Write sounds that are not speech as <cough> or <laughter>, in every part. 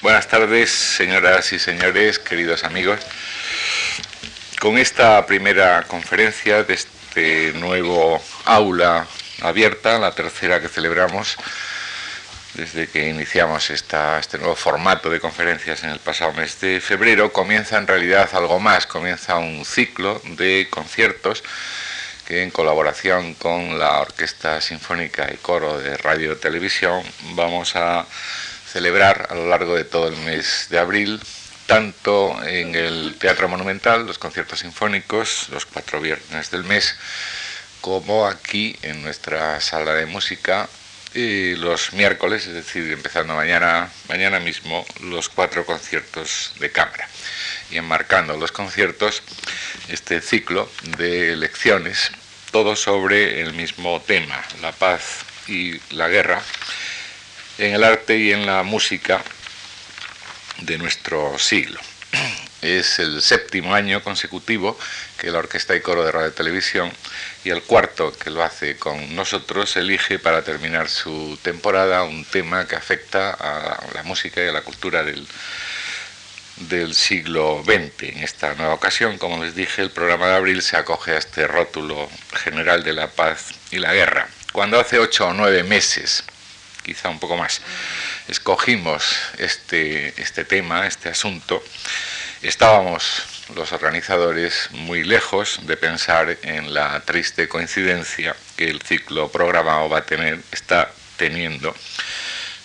Buenas tardes, señoras y señores, queridos amigos. Con esta primera conferencia de este nuevo aula abierta, la tercera que celebramos desde que iniciamos este nuevo formato de conferencias en el pasado mes de febrero, comienza en realidad algo más, comienza un ciclo de conciertos que en colaboración con la Orquesta Sinfónica y Coro de Radio Televisión vamos a celebrar a lo largo de todo el mes de abril, tanto en el Teatro Monumental, los conciertos sinfónicos, los cuatro viernes del mes, como aquí en nuestra sala de música los miércoles, es decir, empezando mañana, mañana mismo, los cuatro conciertos de cámara. Y enmarcando los conciertos, este ciclo de lecciones, todo sobre el mismo tema, la paz y la guerra, en el arte y en la música de nuestro siglo. Es el séptimo año consecutivo que la Orquesta y Coro de Radio y Televisión y el cuarto que lo hace con nosotros elige para terminar su temporada un tema que afecta a la música y a la cultura del, del siglo XX. En esta nueva ocasión, como les dije, el programa de abril se acoge a este rótulo general de la paz y la guerra. Cuando hace ocho o nueve meses quizá un poco más, escogimos este, este tema, este asunto, estábamos los organizadores muy lejos de pensar en la triste coincidencia que el ciclo programado va a tener, está teniendo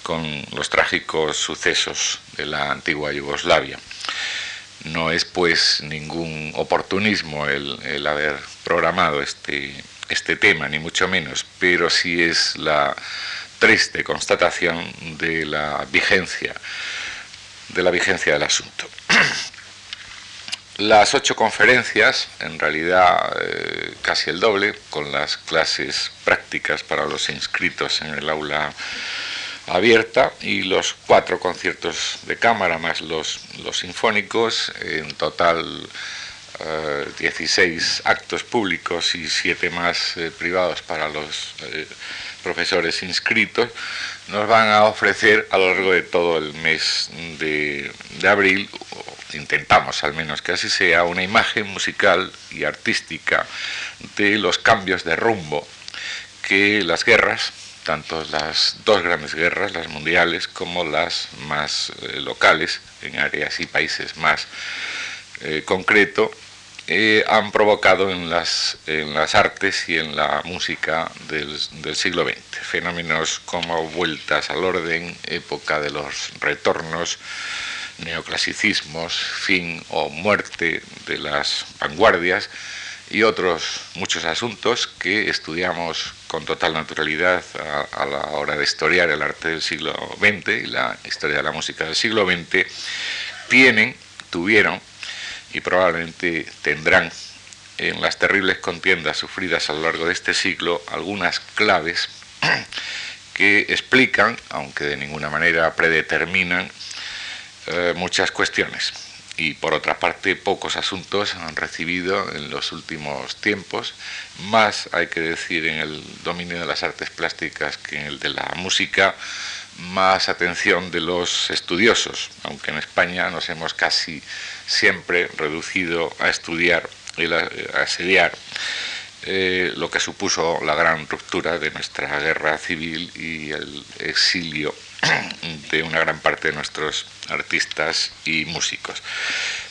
con los trágicos sucesos de la antigua Yugoslavia. No es pues ningún oportunismo el, haber programado este, este tema, ni mucho menos, pero sí es la triste constatación de la vigencia de la vigencia del asunto. <clears throat> Las ocho conferencias, en realidad eh, casi el doble, con las clases prácticas para los inscritos en el aula abierta y los cuatro conciertos de cámara más los, los sinfónicos, en total 16 eh, actos públicos y siete más eh, privados para los profesores inscritos, nos van a ofrecer a lo largo de todo el mes de, abril, intentamos al menos que así sea, una imagen musical y artística de los cambios de rumbo que las guerras, tanto las dos grandes guerras, las mundiales, como las más eh, locales, en áreas y países más eh, concretos, eh, han provocado en las, en las artes y en la música del, del, siglo XX. Fenómenos como vueltas al orden, época de los retornos, neoclasicismos, fin o muerte de las vanguardias y otros muchos asuntos que estudiamos con total naturalidad a, a la hora de historiar el arte del siglo XX y la historia de la música del siglo XX, tienen, tuvieron y probablemente tendrán en las terribles contiendas sufridas a lo largo de este siglo algunas claves <clears throat> que explican, aunque de ninguna manera predeterminan, eh, muchas cuestiones. Y por otra parte, pocos asuntos han recibido en los últimos tiempos, más hay que decir en el dominio de las artes plásticas que en el de la música, más atención de los estudiosos, aunque en España nos hemos casi siempre reducido a estudiar y a, asediar eh, lo que supuso la gran ruptura de nuestra guerra civil y el exilio <clears throat> de una gran parte de nuestros artistas y músicos.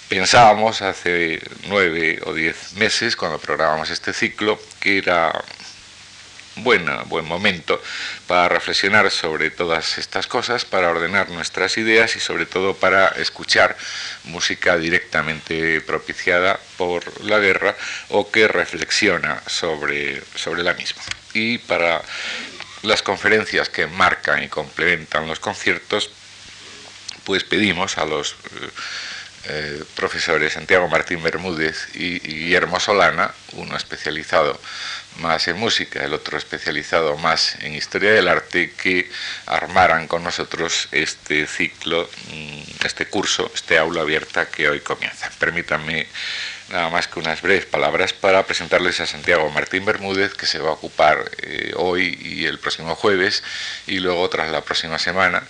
Pensábamos hace nueve o diez meses, cuando programamos este ciclo, que era buena, buen momento para reflexionar sobre todas estas cosas, para ordenar nuestras ideas y sobre todo para escuchar música directamente propiciada por la guerra o que reflexiona sobre, sobre la misma. Y para las conferencias que marcan y complementan los conciertos, pues pedimos a los... Eh, eh, profesores Santiago Martín Bermúdez y, Guillermo Solana, uno especializado más en música, el otro especializado más en historia del arte, que armaran con nosotros este ciclo, mm, este curso, este aula abierta que hoy comienza. Permítanme nada más que unas breves palabras para presentarles a Santiago Martín Bermúdez, que se va a ocupar eh, hoy y el próximo jueves, y luego tras la próxima semana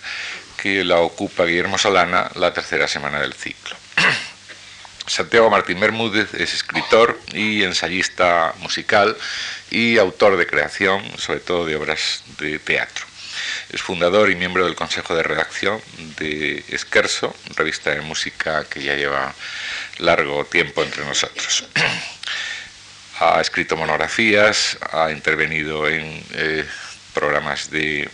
que la ocupa Guillermo Solana la tercera semana del ciclo. <clears throat> Santiago Martín Bermúdez es escritor y ensayista musical y autor de creación, sobre todo de obras de teatro. Es fundador y miembro del consejo de redacción de Esquerzo, revista de música que ya lleva largo tiempo entre nosotros. <clears throat> ha escrito monografías, ha intervenido en eh, programas de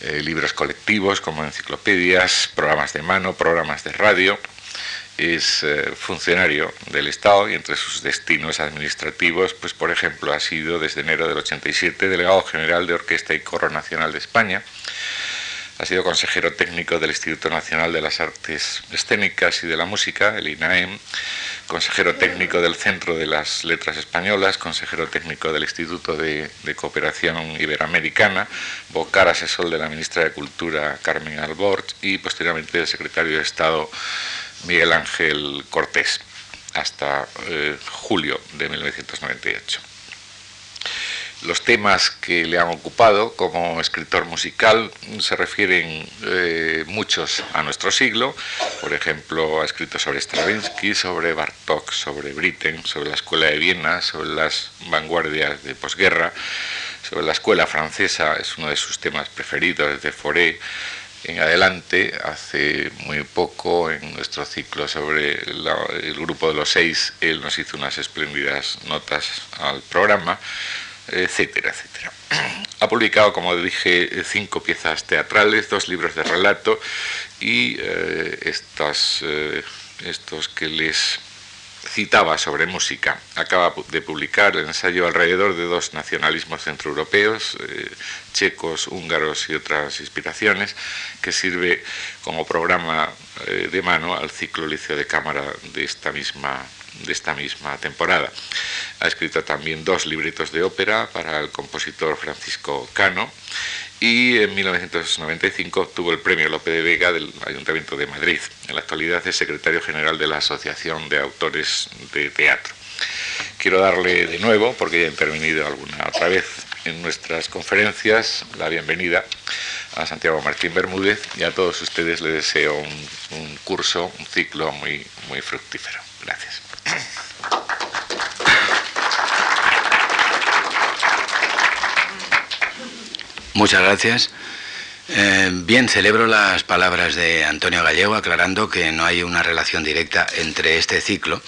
eh, libros colectivos como enciclopedias, programas de mano, programas de radio es eh, funcionario del Estado y entre sus destinos administrativos, pues por ejemplo ha sido desde enero del 87 delegado general de Orquesta y Coro Nacional de España, ha sido consejero técnico del Instituto Nacional de las Artes Escénicas y de la Música, el INAEM, consejero técnico del Centro de las Letras Españolas, consejero técnico del Instituto de, Cooperación Iberoamericana, vocal asesor de la ministra de Cultura Carmen Albort y posteriormente el secretario de Estado Miguel Ángel Cortés hasta eh, julio de 1998. Los temas que le han ocupado como escritor musical se refieren eh, muchos a nuestro siglo. Por ejemplo, ha escrito sobre Stravinsky, sobre Bartók, sobre Britten, sobre la Escuela de Viena, sobre las vanguardias de posguerra, sobre la Escuela Francesa, es uno de sus temas preferidos, de Fauré, en adelante, hace muy poco, en nuestro ciclo sobre el grupo de los seis, él nos hizo unas espléndidas notas al programa, etcétera, etcétera. <clears throat> Ha publicado, como dije, cinco piezas teatrales, dos libros de relato y eh, estas, eh, estos que les citaba sobre música. Acaba de publicar el ensayo alrededor de dos nacionalismos centroeuropeos, eh, checos, húngaros y otras inspiraciones, que sirve como programa eh, de mano al ciclo Liceo de Cámara de esta misma de esta misma temporada. Ha escrito también dos libretos de ópera para el compositor Francisco Cano y en 1995 obtuvo el premio Lope de Vega del Ayuntamiento de Madrid. En la actualidad es secretario general de la Asociación de Autores de Teatro. Quiero darle de nuevo, porque ya he intervenido alguna otra vez en nuestras conferencias, la bienvenida a Santiago Martín Bermúdez y a todos ustedes les deseo un, curso, un ciclo muy, muy fructífero. Gracias. Muchas gracias. Eh, bien, celebro las palabras de Antonio Gallego aclarando que no hay una relación directa entre este ciclo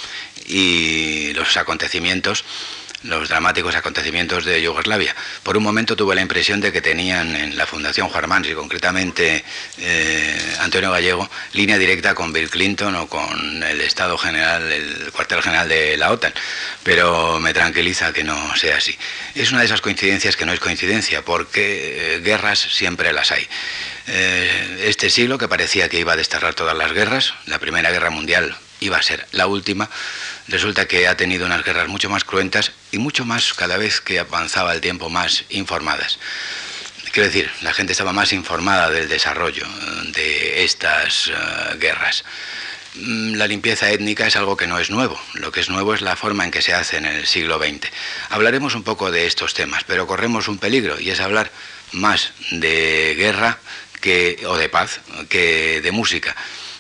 y los acontecimientos los dramáticos acontecimientos de Yugoslavia. Por un momento tuve la impresión de que tenían en la Fundación Juan y concretamente eh, Antonio Gallego, línea directa con Bill Clinton o con el Estado General, el cuartel general de la OTAN, pero me tranquiliza que no sea así. Es una de esas coincidencias que no es coincidencia, porque eh, guerras siempre las hay. Eh, este siglo, que parecía que iba a desterrar todas las guerras, la Primera Guerra Mundial iba a ser la última, resulta que ha tenido unas guerras mucho más cruentas y mucho más, cada vez que avanzaba el tiempo, más informadas. Quiero decir, la gente estaba más informada del desarrollo eh, de estas eh, guerras. Mm, la limpieza étnica es algo que no es nuevo, lo que es nuevo es la forma en que se hace en el siglo XX. Hablaremos un poco de estos temas, pero corremos un peligro y es hablar más de guerra que, o de paz que de música.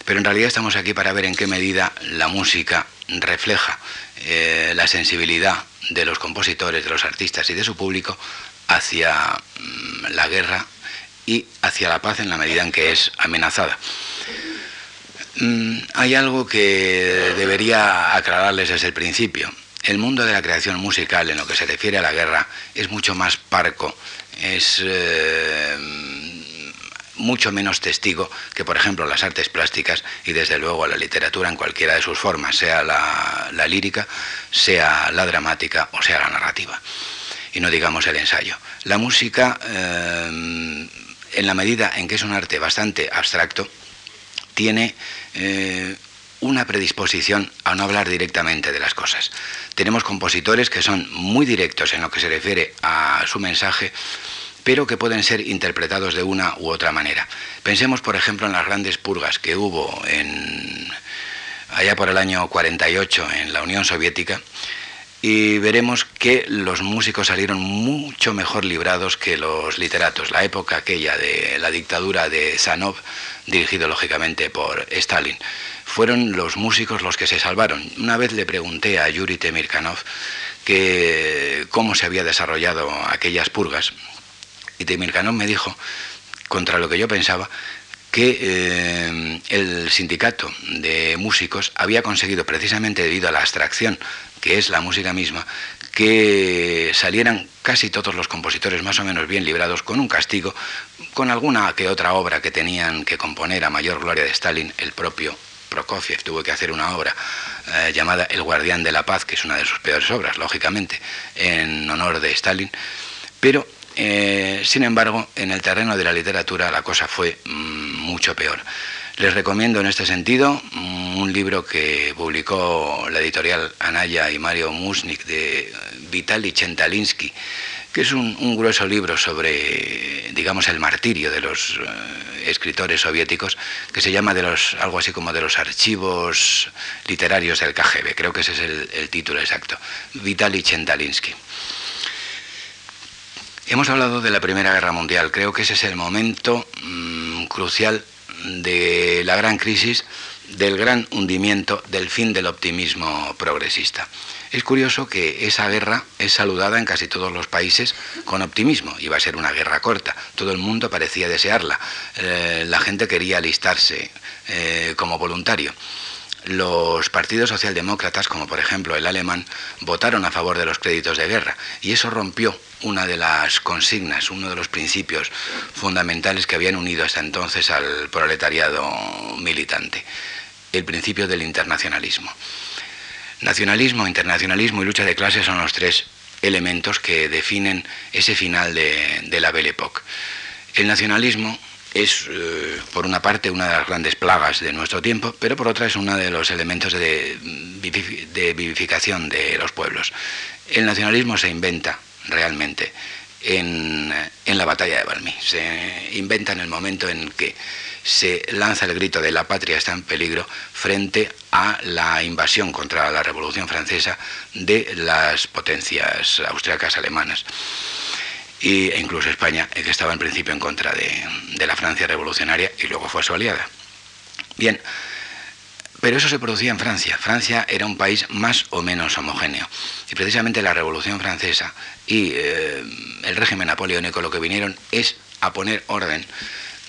Pero en realidad estamos aquí para ver en qué medida la música refleja eh, la sensibilidad de los compositores, de los artistas y de su público hacia mm, la guerra y hacia la paz en la medida en que es amenazada. Mm, hay algo que debería aclararles desde el principio. El mundo de la creación musical en lo que se refiere a la guerra es mucho más parco, es eh, mucho menos testigo que, por ejemplo, las artes plásticas y, desde luego, la literatura en cualquiera de sus formas, sea la, lírica, sea la dramática o sea la narrativa. Y no digamos el ensayo. La música, eh, en la medida en que es un arte bastante abstracto, tiene eh, una predisposición a no hablar directamente de las cosas. Tenemos compositores que son muy directos en lo que se refiere a su mensaje, pero que pueden ser interpretados de una u otra manera. Pensemos, por ejemplo, en las grandes purgas que hubo en, allá por el año 48 en la Unión Soviética. y veremos que los músicos salieron mucho mejor librados que los literatos. La época aquella de la dictadura de Sanov, dirigido lógicamente por Stalin, fueron los músicos los que se salvaron. Una vez le pregunté a Yuri Temirkanov cómo se había desarrollado aquellas purgas y Temirkanov me dijo, contra lo que yo pensaba, que eh, el sindicato de músicos había conseguido, precisamente debido a la abstracción que es la música misma, que salieran casi todos los compositores más o menos bien librados con un castigo, con alguna que otra obra que tenían que componer a mayor gloria de Stalin, el propio Prokofiev tuvo que hacer una obra eh, llamada El Guardián de la Paz, que es una de sus peores obras, lógicamente, en honor de Stalin, pero eh, sin embargo, en el terreno de la literatura la cosa fue mm, mucho peor. Les recomiendo en este sentido mm, un libro que publicó la editorial Anaya y Mario Musnik de Vitaly Chentalinsky, que es un, grueso libro sobre, digamos, el martirio de los eh, escritores soviéticos, que se llama de los, algo así como de los archivos literarios del KGB, creo que ese es el, título exacto, Vitaly Chentalinsky. Hemos hablado de la Primera Guerra Mundial, creo que ese es el momento mm, crucial de la gran crisis, del gran hundimiento, del fin del optimismo progresista. Es curioso que esa guerra es saludada en casi todos los países con optimismo. Iba a ser una guerra corta, todo el mundo parecía desearla. Eh, la gente quería alistarse eh, como voluntario los partidos socialdemócratas, como por ejemplo el alemán, votaron a favor de los créditos de guerra y eso rompió una de las consignas, uno de los principios fundamentales que habían unido hasta entonces al proletariado militante, el principio del internacionalismo. Nacionalismo, internacionalismo y lucha de clases son los tres elementos que definen ese final de, la Belle Époque. El nacionalismo es, eh, por una parte, una de las grandes plagas de nuestro tiempo, pero por otra es uno de los elementos de vivificación de los pueblos. El nacionalismo se inventa realmente en, en, la batalla de Valmy. Se inventa en el momento en que se lanza el grito de la patria está en peligro frente a la invasión contra la Revolución Francesa de las potencias austriacas alemanas e incluso España, que estaba en principio en contra de, la Francia revolucionaria y luego fue su aliada. Bien, pero eso se producía en Francia. Francia era un país más o menos homogéneo. Y precisamente la Revolución Francesa y eh, el régimen napoleónico lo que vinieron es a poner orden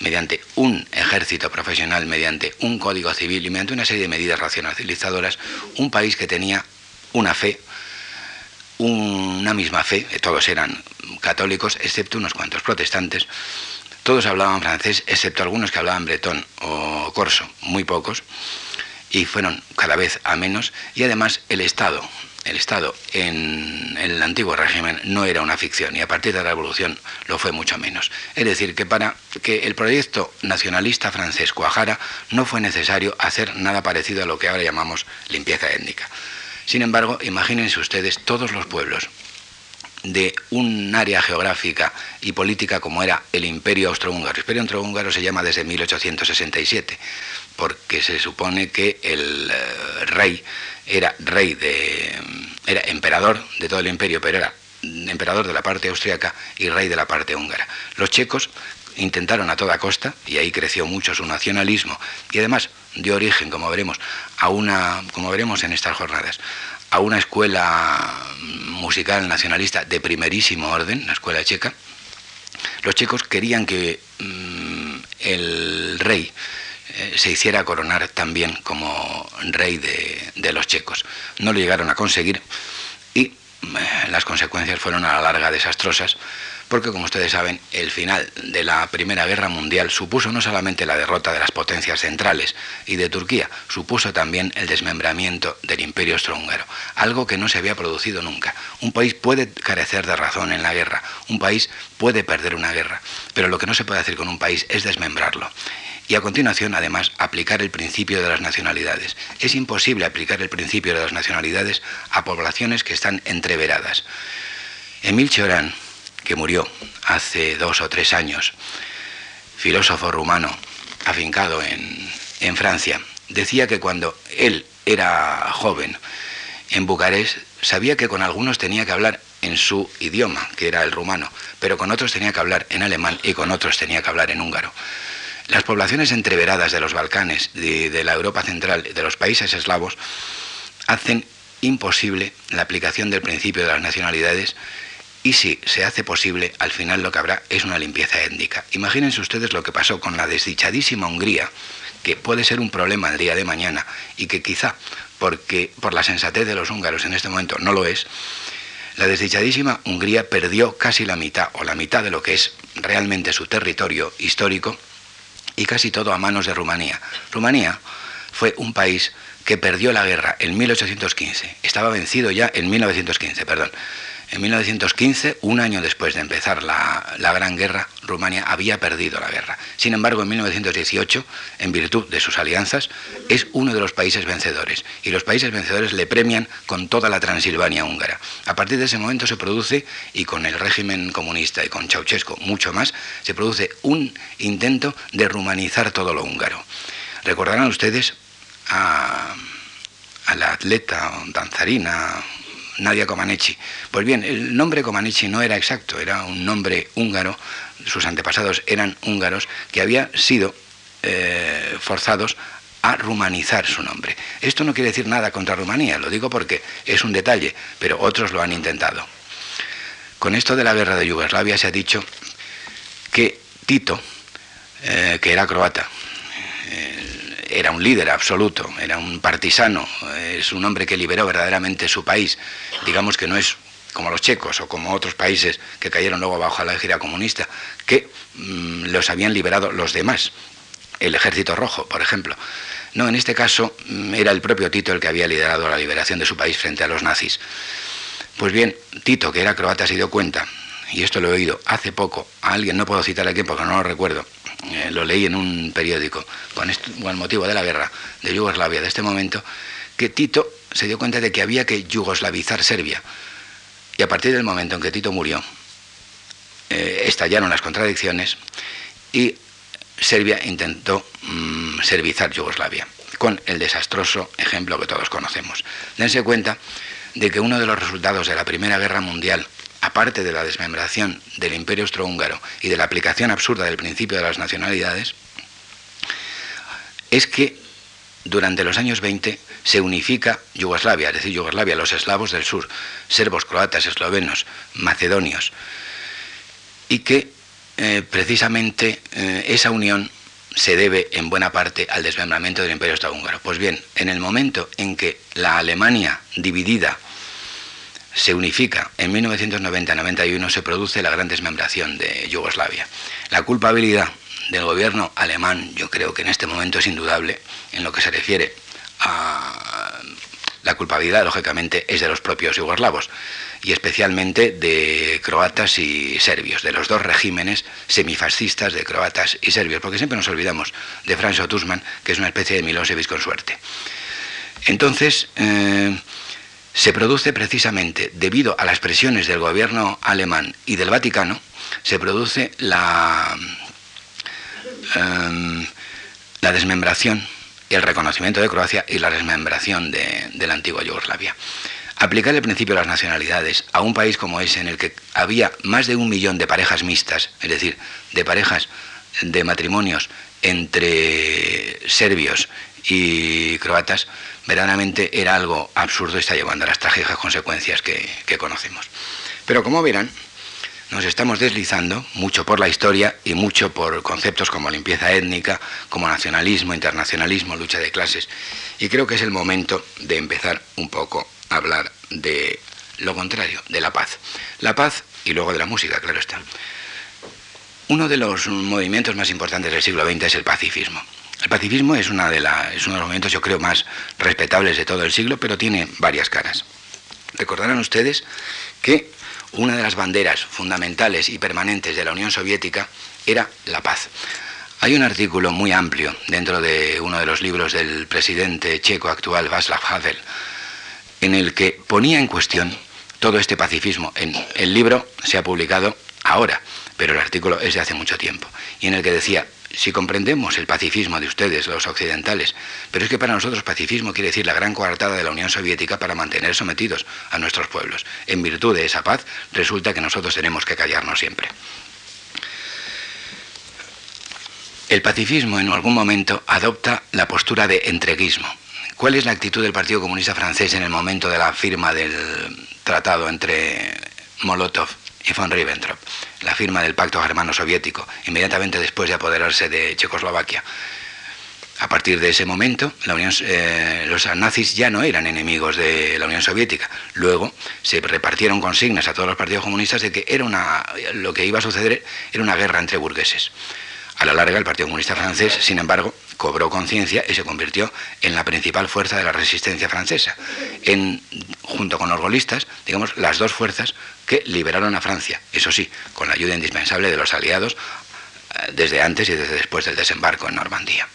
mediante un ejército profesional, mediante un código civil y mediante una serie de medidas racionalizadoras, un país que tenía una fe, una misma fe, todos eran católicos, excepto unos cuantos protestantes. Todos hablaban francés, excepto algunos que hablaban bretón o corso, muy pocos, y fueron cada vez a menos. Y además el Estado, el Estado en, el antiguo régimen no era una ficción y a partir de la Revolución lo fue mucho menos. Es decir, que para que el proyecto nacionalista francés cuajara no fue necesario hacer nada parecido a lo que ahora llamamos limpieza étnica. Sin embargo, imagínense ustedes todos los pueblos de un área geográfica y política como era el Imperio Austrohúngaro. El Imperio Austrohúngaro se llama desde 1867, porque se supone que el eh, rey era rey de. era emperador de todo el imperio, pero era emperador de la parte austríaca y rey de la parte húngara. Los checos intentaron a toda costa, y ahí creció mucho su nacionalismo, y además dio origen, como veremos, a una, como veremos en estas jornadas, a una escuela musical nacionalista de primerísimo orden, la escuela checa, los checos querían que mm, el rey eh, se hiciera coronar también como rey de, los checos. No lo llegaron a conseguir y eh, las consecuencias fueron a la larga desastrosas porque como ustedes saben, el final de la Primera Guerra Mundial supuso no solamente la derrota de las potencias centrales y de Turquía, supuso también el desmembramiento del Imperio Austrohúngaro, algo que no se había producido nunca. Un país puede carecer de razón en la guerra, un país puede perder una guerra, pero lo que no se puede hacer con un país es desmembrarlo y a continuación, además, aplicar el principio de las nacionalidades. Es imposible aplicar el principio de las nacionalidades a poblaciones que están entreveradas. Emil Chorán, que murió hace dos o tres años, filósofo rumano afincado en, en Francia, decía que cuando él era joven, en Bucarest sabía que con algunos tenía que hablar en su idioma, que era el rumano, pero con otros tenía que hablar en alemán y con otros tenía que hablar en húngaro. Las poblaciones entreveradas de los Balcanes, de, de la Europa Central, de los países eslavos, hacen imposible la aplicación del principio de las nacionalidades y si se hace posible, al final lo que habrá es una limpieza étnica. Imagínense ustedes lo que pasó con la desdichadísima Hungría, que puede ser un problema el día de mañana y que quizá, porque por la sensatez de los húngaros en este momento no lo es, la desdichadísima Hungría perdió casi la mitad o la mitad de lo que es realmente su territorio histórico y casi todo a manos de Rumanía. Rumanía fue un país que perdió la guerra en 1815. Estaba vencido ya en 1915, perdón. En 1915, un año después de empezar la, Gran Guerra, Rumania había perdido la guerra. Sin embargo, en 1918, en virtud de sus alianzas, es uno de los países vencedores. Y los países vencedores le premian con toda la Transilvania húngara. A partir de ese momento se produce, y con el régimen comunista y con Ceausescu mucho más, se produce un intento de rumanizar todo lo húngaro. Recordarán ustedes a, la atleta danzarina Nadia Comaneci. Pues bien, el nombre Comaneci no era exacto, era un nombre húngaro, sus antepasados eran húngaros, que había sido eh, forzados a rumanizar su nombre. Esto no quiere decir nada contra Rumanía, lo digo porque es un detalle, pero otros lo han intentado. Con esto de la guerra de Yugoslavia se ha dicho que Tito, eh, que era croata, era un líder absoluto, era un partisano, es un hombre que liberó verdaderamente su país. Digamos que no es como los checos o como otros países que cayeron luego bajo la gira comunista, que mm, los habían liberado los demás, el ejército rojo, por ejemplo. No, en este caso mm, era el propio Tito el que había liderado la liberación de su país frente a los nazis. Pues bien, Tito, que era croata, se dio cuenta, y esto lo he oído hace poco, a alguien, no puedo citar a porque no lo recuerdo, eh, lo leí en un periódico, con, el motivo de la guerra de Yugoslavia de este momento, que Tito se dio cuenta de que había que yugoslavizar Serbia. Y a partir del momento en que Tito murió, eh, estallaron las contradicciones y Serbia intentó mm, servizar Yugoslavia, con el desastroso ejemplo que todos conocemos. Dense cuenta de que uno de los resultados de la Primera Guerra Mundial aparte de la desmembración del imperio austrohúngaro y de la aplicación absurda del principio de las nacionalidades, es que durante los años 20 se unifica Yugoslavia, es decir, Yugoslavia, los eslavos del sur, serbos, croatas, eslovenos, macedonios, y que eh, precisamente eh, esa unión se debe en buena parte al desmembramiento del imperio austrohúngaro. Pues bien, en el momento en que la Alemania dividida se unifica. En 1990-91 se produce la gran desmembración de Yugoslavia. La culpabilidad del gobierno alemán, yo creo que en este momento es indudable en lo que se refiere a la culpabilidad, lógicamente, es de los propios yugoslavos y especialmente de croatas y serbios, de los dos regímenes semifascistas de croatas y serbios, porque siempre nos olvidamos de Franz Tusman, que es una especie de Milosevic con suerte. Entonces, eh, se produce precisamente debido a las presiones del gobierno alemán y del Vaticano, se produce la, em, desmembración, el reconocimiento de Croacia y la desmembración de, de la antigua Yugoslavia. Aplicar el principio de las nacionalidades a un país como ese en el que había más de un millón de parejas mixtas, es decir, de parejas de matrimonios entre serbios y croatas, verdaderamente era algo absurdo y está llevando a las trágicas consecuencias que, conocemos. Pero como verán, nos estamos deslizando mucho por la historia y mucho por conceptos como limpieza étnica, como nacionalismo, internacionalismo, lucha de clases. Y creo que es el momento de empezar un poco a hablar de lo contrario, de la paz. La paz y luego de la música, claro está. Uno de los movimientos más importantes del siglo XX es el pacifismo. El pacifismo es, una de es uno de los movimientos, yo creo, más respetables de todo el siglo, pero tiene varias caras. Recordarán ustedes que una de las banderas fundamentales y permanentes de la Unión Soviética era la paz. Hay un artículo muy amplio dentro de uno de los libros del presidente checo actual, Václav Havel, en el que ponía en cuestión todo este pacifismo. El libro se ha publicado ahora, pero el artículo es de hace mucho tiempo, y en el que decía, si comprendemos el pacifismo de ustedes, los occidentales, pero es que para nosotros pacifismo quiere decir la gran coartada de la Unión Soviética para mantener sometidos a nuestros pueblos. En virtud de esa paz, resulta que nosotros tenemos que callarnos siempre. El pacifismo en algún momento adopta la postura de entreguismo. ¿Cuál es la actitud del Partido Comunista francés en el momento de la firma del tratado entre Molotov y von Ribbentrop, la firma del pacto germano-soviético, inmediatamente después de apoderarse de Checoslovaquia. A partir de ese momento, eh, los nazis ya no eran enemigos de la Unión Soviética. Luego se repartieron consignas a todos los partidos comunistas de que era una, lo que iba a suceder era una guerra entre burgueses. A la larga, el Partido Comunista francés, sin embargo, cobró conciencia y se convirtió en la principal fuerza de la resistencia francesa. Junto con los golistas, digamos, las dos fuerzas que liberaron a Francia, eso sí, con la ayuda indispensable de los aliados eh, desde antes y desde después del desembarco en Normandía.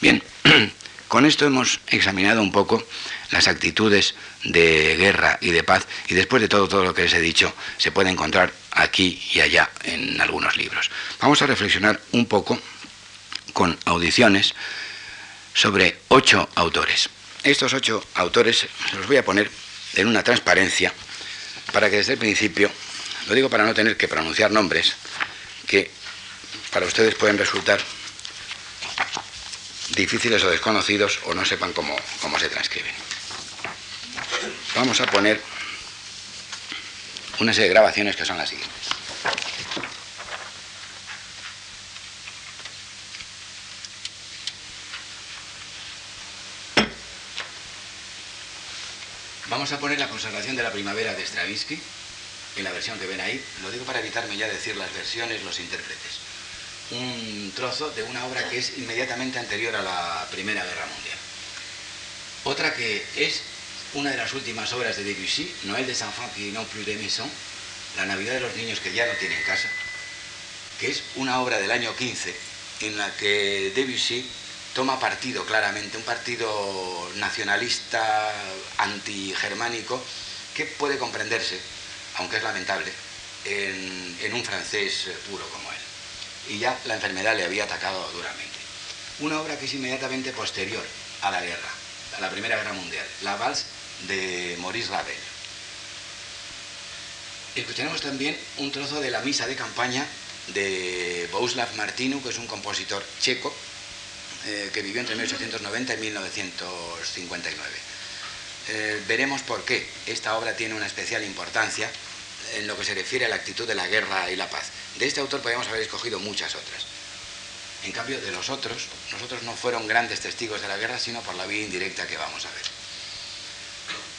Bien, <clears throat> con esto hemos examinado un poco las actitudes de guerra y de paz y después de todo, todo lo que les he dicho se puede encontrar aquí y allá en algunos libros. Vamos a reflexionar un poco con audiciones sobre ocho autores. Estos ocho autores los voy a poner en una transparencia para que desde el principio, lo digo para no tener que pronunciar nombres que para ustedes pueden resultar difíciles o desconocidos o no sepan cómo, cómo se transcriben. Vamos a poner una serie de grabaciones que son las siguientes. Vamos a poner la consagración de la primavera de Stravinsky, en la versión que ven ahí. Lo digo para evitarme ya decir las versiones, los intérpretes. Un trozo de una obra que es inmediatamente anterior a la Primera Guerra Mundial. Otra que es una de las últimas obras de Debussy, Noël des enfants qui n'ont plus de maison, La Navidad de los niños que ya no tienen casa, que es una obra del año 15 en la que Debussy toma partido claramente, un partido nacionalista antigermánico que puede comprenderse, aunque es lamentable, en, un francés puro como él. Y ya la enfermedad le había atacado duramente. Una obra que es inmediatamente posterior a la guerra, a la Primera Guerra Mundial, La Valse de Maurice Ravel. Escucharemos también un trozo de la misa de campaña de Bohuslav Martinu, que es un compositor checo eh, que vivió entre 1890 y 1959. Eh, veremos por qué esta obra tiene una especial importancia en lo que se refiere a la actitud de la guerra y la paz. De este autor podríamos haber escogido muchas otras. En cambio, de los otros, nosotros no fueron grandes testigos de la guerra, sino por la vía indirecta que vamos a ver.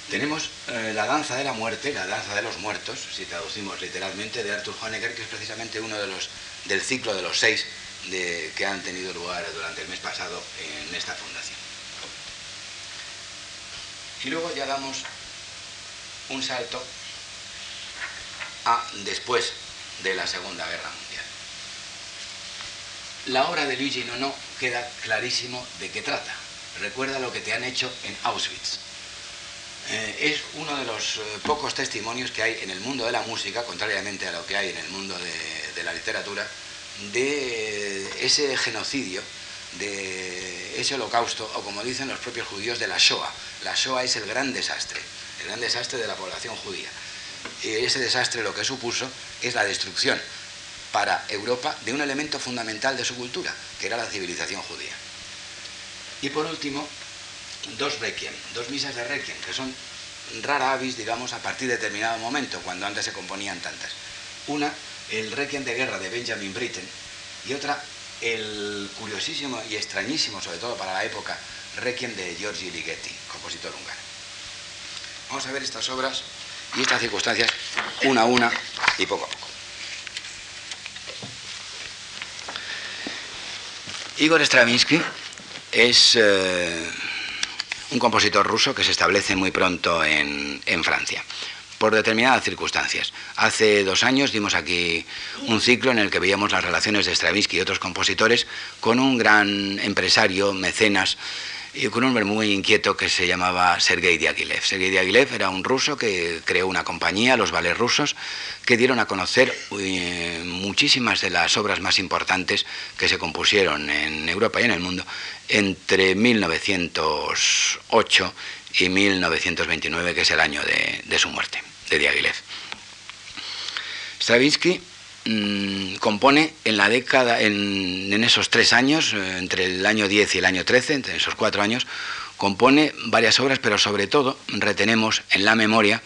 Tenemos eh, la danza de la muerte, la danza de los muertos, si traducimos literalmente, de Arthur Honegger, que es precisamente uno de los del ciclo de los seis que han tenido lugar durante el mes pasado en esta fundación. Y luego ya damos un salto a después de la Segunda Guerra Mundial. La obra de Luigi Nono queda clarísimo de qué trata. Recuerda lo que te han hecho en Auschwitz eh, es uno de los eh, pocos testimonios que hay en el mundo de la música, contrariamente a lo que hay en el mundo de, la literatura, de ese genocidio, de ese holocausto, o como dicen los propios judíos, de la Shoah. La Shoah es el gran desastre, el gran desastre de la población judía. Y ese desastre lo que supuso es la destrucción para Europa de un elemento fundamental de su cultura, que era la civilización judía. Y por último, dos requiem, dos misas de requiem, que son rara avis, digamos, a partir de determinado momento, cuando antes se componían tantas. Una, el requiem de guerra de Benjamin Britten, y otra, el curiosísimo y extrañísimo, sobre todo para la época, requiem de Giorgi Ligeti, compositor húngaro. Vamos a ver estas obras y estas circunstancias una a una y poco a poco. Igor Stravinsky es eh, un compositor ruso que se establece muy pronto en, Francia por determinadas circunstancias. Hace dos años dimos aquí un ciclo en el que veíamos las relaciones de Stravinsky y otros compositores con un gran empresario, mecenas y con un hombre muy inquieto que se llamaba Sergei Diaghilev. Sergei Diaghilev era un ruso que creó una compañía, los ballets rusos, que dieron a conocer eh, muchísimas de las obras más importantes que se compusieron en Europa y en el mundo entre 1908 y 1929, que es el año de, su muerte, de Diaghilev. Stravinsky mm, compone en la década, en, esos tres años, eh, entre el año 10 y el año 13, entre esos cuatro años, compone varias obras, pero sobre todo retenemos en la memoria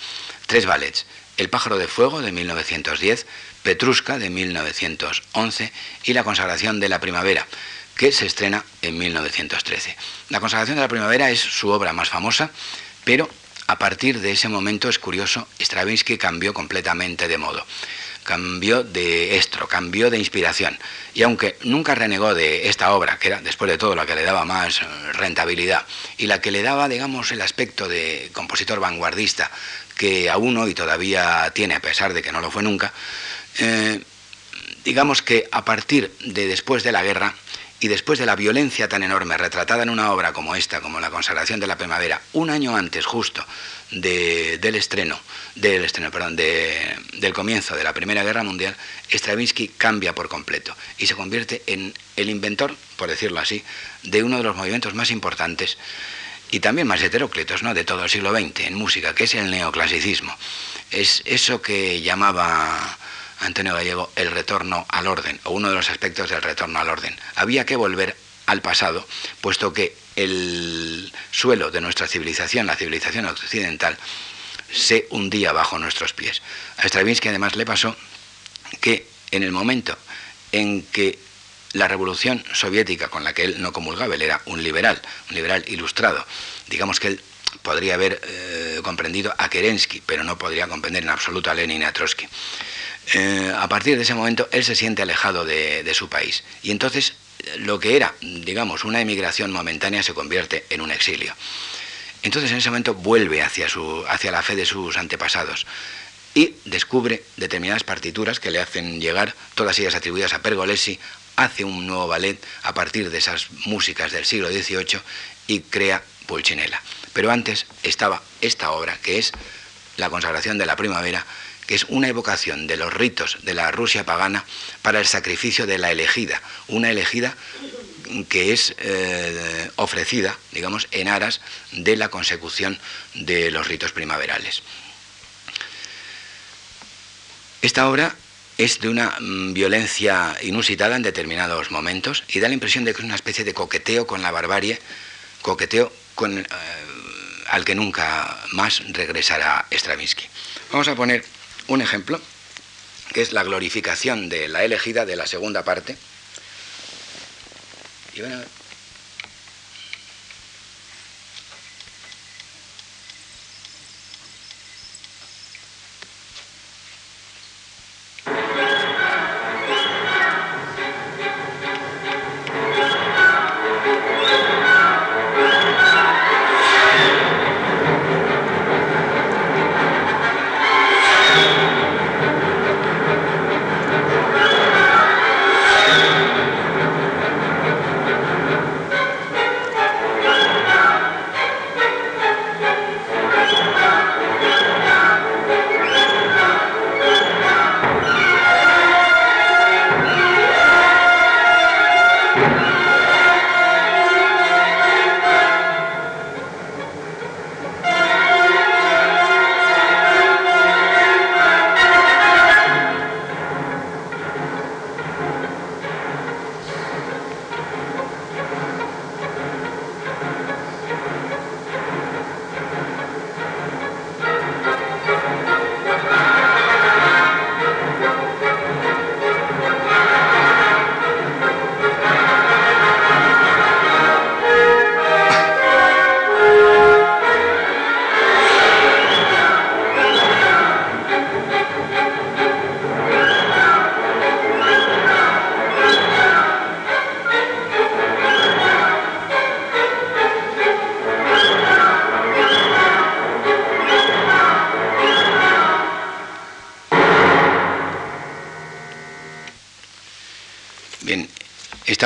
tres ballets. El pájaro de fuego de 1910, Petrushka de 1911 y La consagración de la primavera que se estrena en 1913. La consagración de la primavera es su obra más famosa, pero a partir de ese momento es curioso, Stravinsky cambió completamente de modo. Cambió de estro, cambió de inspiración. Y aunque nunca renegó de esta obra, que era después de todo la que le daba más eh, rentabilidad y la que le daba, digamos, el aspecto de compositor vanguardista que aún hoy todavía tiene, a pesar de que no lo fue nunca, eh, digamos que a partir de después de la guerra, y después de la violencia tan enorme retratada en una obra como esta, como La consagración de la primavera, un año antes justo del estreno, del estreno, perdón, del comienzo de la Primera Guerra Mundial, Stravinsky cambia por completo y se convierte en el inventor, por decirlo así, de uno de los movimientos más importantes y también más heteróclitos ¿no? de todo el siglo XX en música, que es el neoclasicismo. Es eso que llamaba Antonio Gallego, el retorno al orden, o uno de los aspectos del retorno al orden. Había que volver al pasado, puesto que el suelo de nuestra civilización, la civilización occidental, se hundía bajo nuestros pies. A Stravinsky además le pasó que en el momento en que la revolución soviética con la que él no comulgaba, él era un liberal, un liberal ilustrado, digamos que él podría haber eh, comprendido a Kerensky, pero no podría comprender en absoluto a Lenin y a Trotsky. Eh, a partir de ese momento él se siente alejado de, su país. Y entonces lo que era, digamos, una emigración momentánea se convierte en un exilio. Entonces en ese momento vuelve hacia, su, hacia la fe de sus antepasados y descubre determinadas partituras que le hacen llegar, todas ellas atribuidas a Pergolesi, hace un nuevo ballet a partir de esas músicas del siglo XVIII y crea Pulcinella. Pero antes estaba esta obra, que es La consagración de la primavera, que es una evocación de los ritos de la Rusia pagana para el sacrificio de la elegida, una elegida que es eh, ofrecida, digamos, en aras de la consecución de los ritos primaverales. Esta obra es de una mm, violencia inusitada en determinados momentos y da la impresión de que es una especie de coqueteo con la barbarie, coqueteo con, eh, al que nunca más regresará Stravinsky. Vamos a poner un ejemplo, que es la glorificación de la elegida de la segunda parte.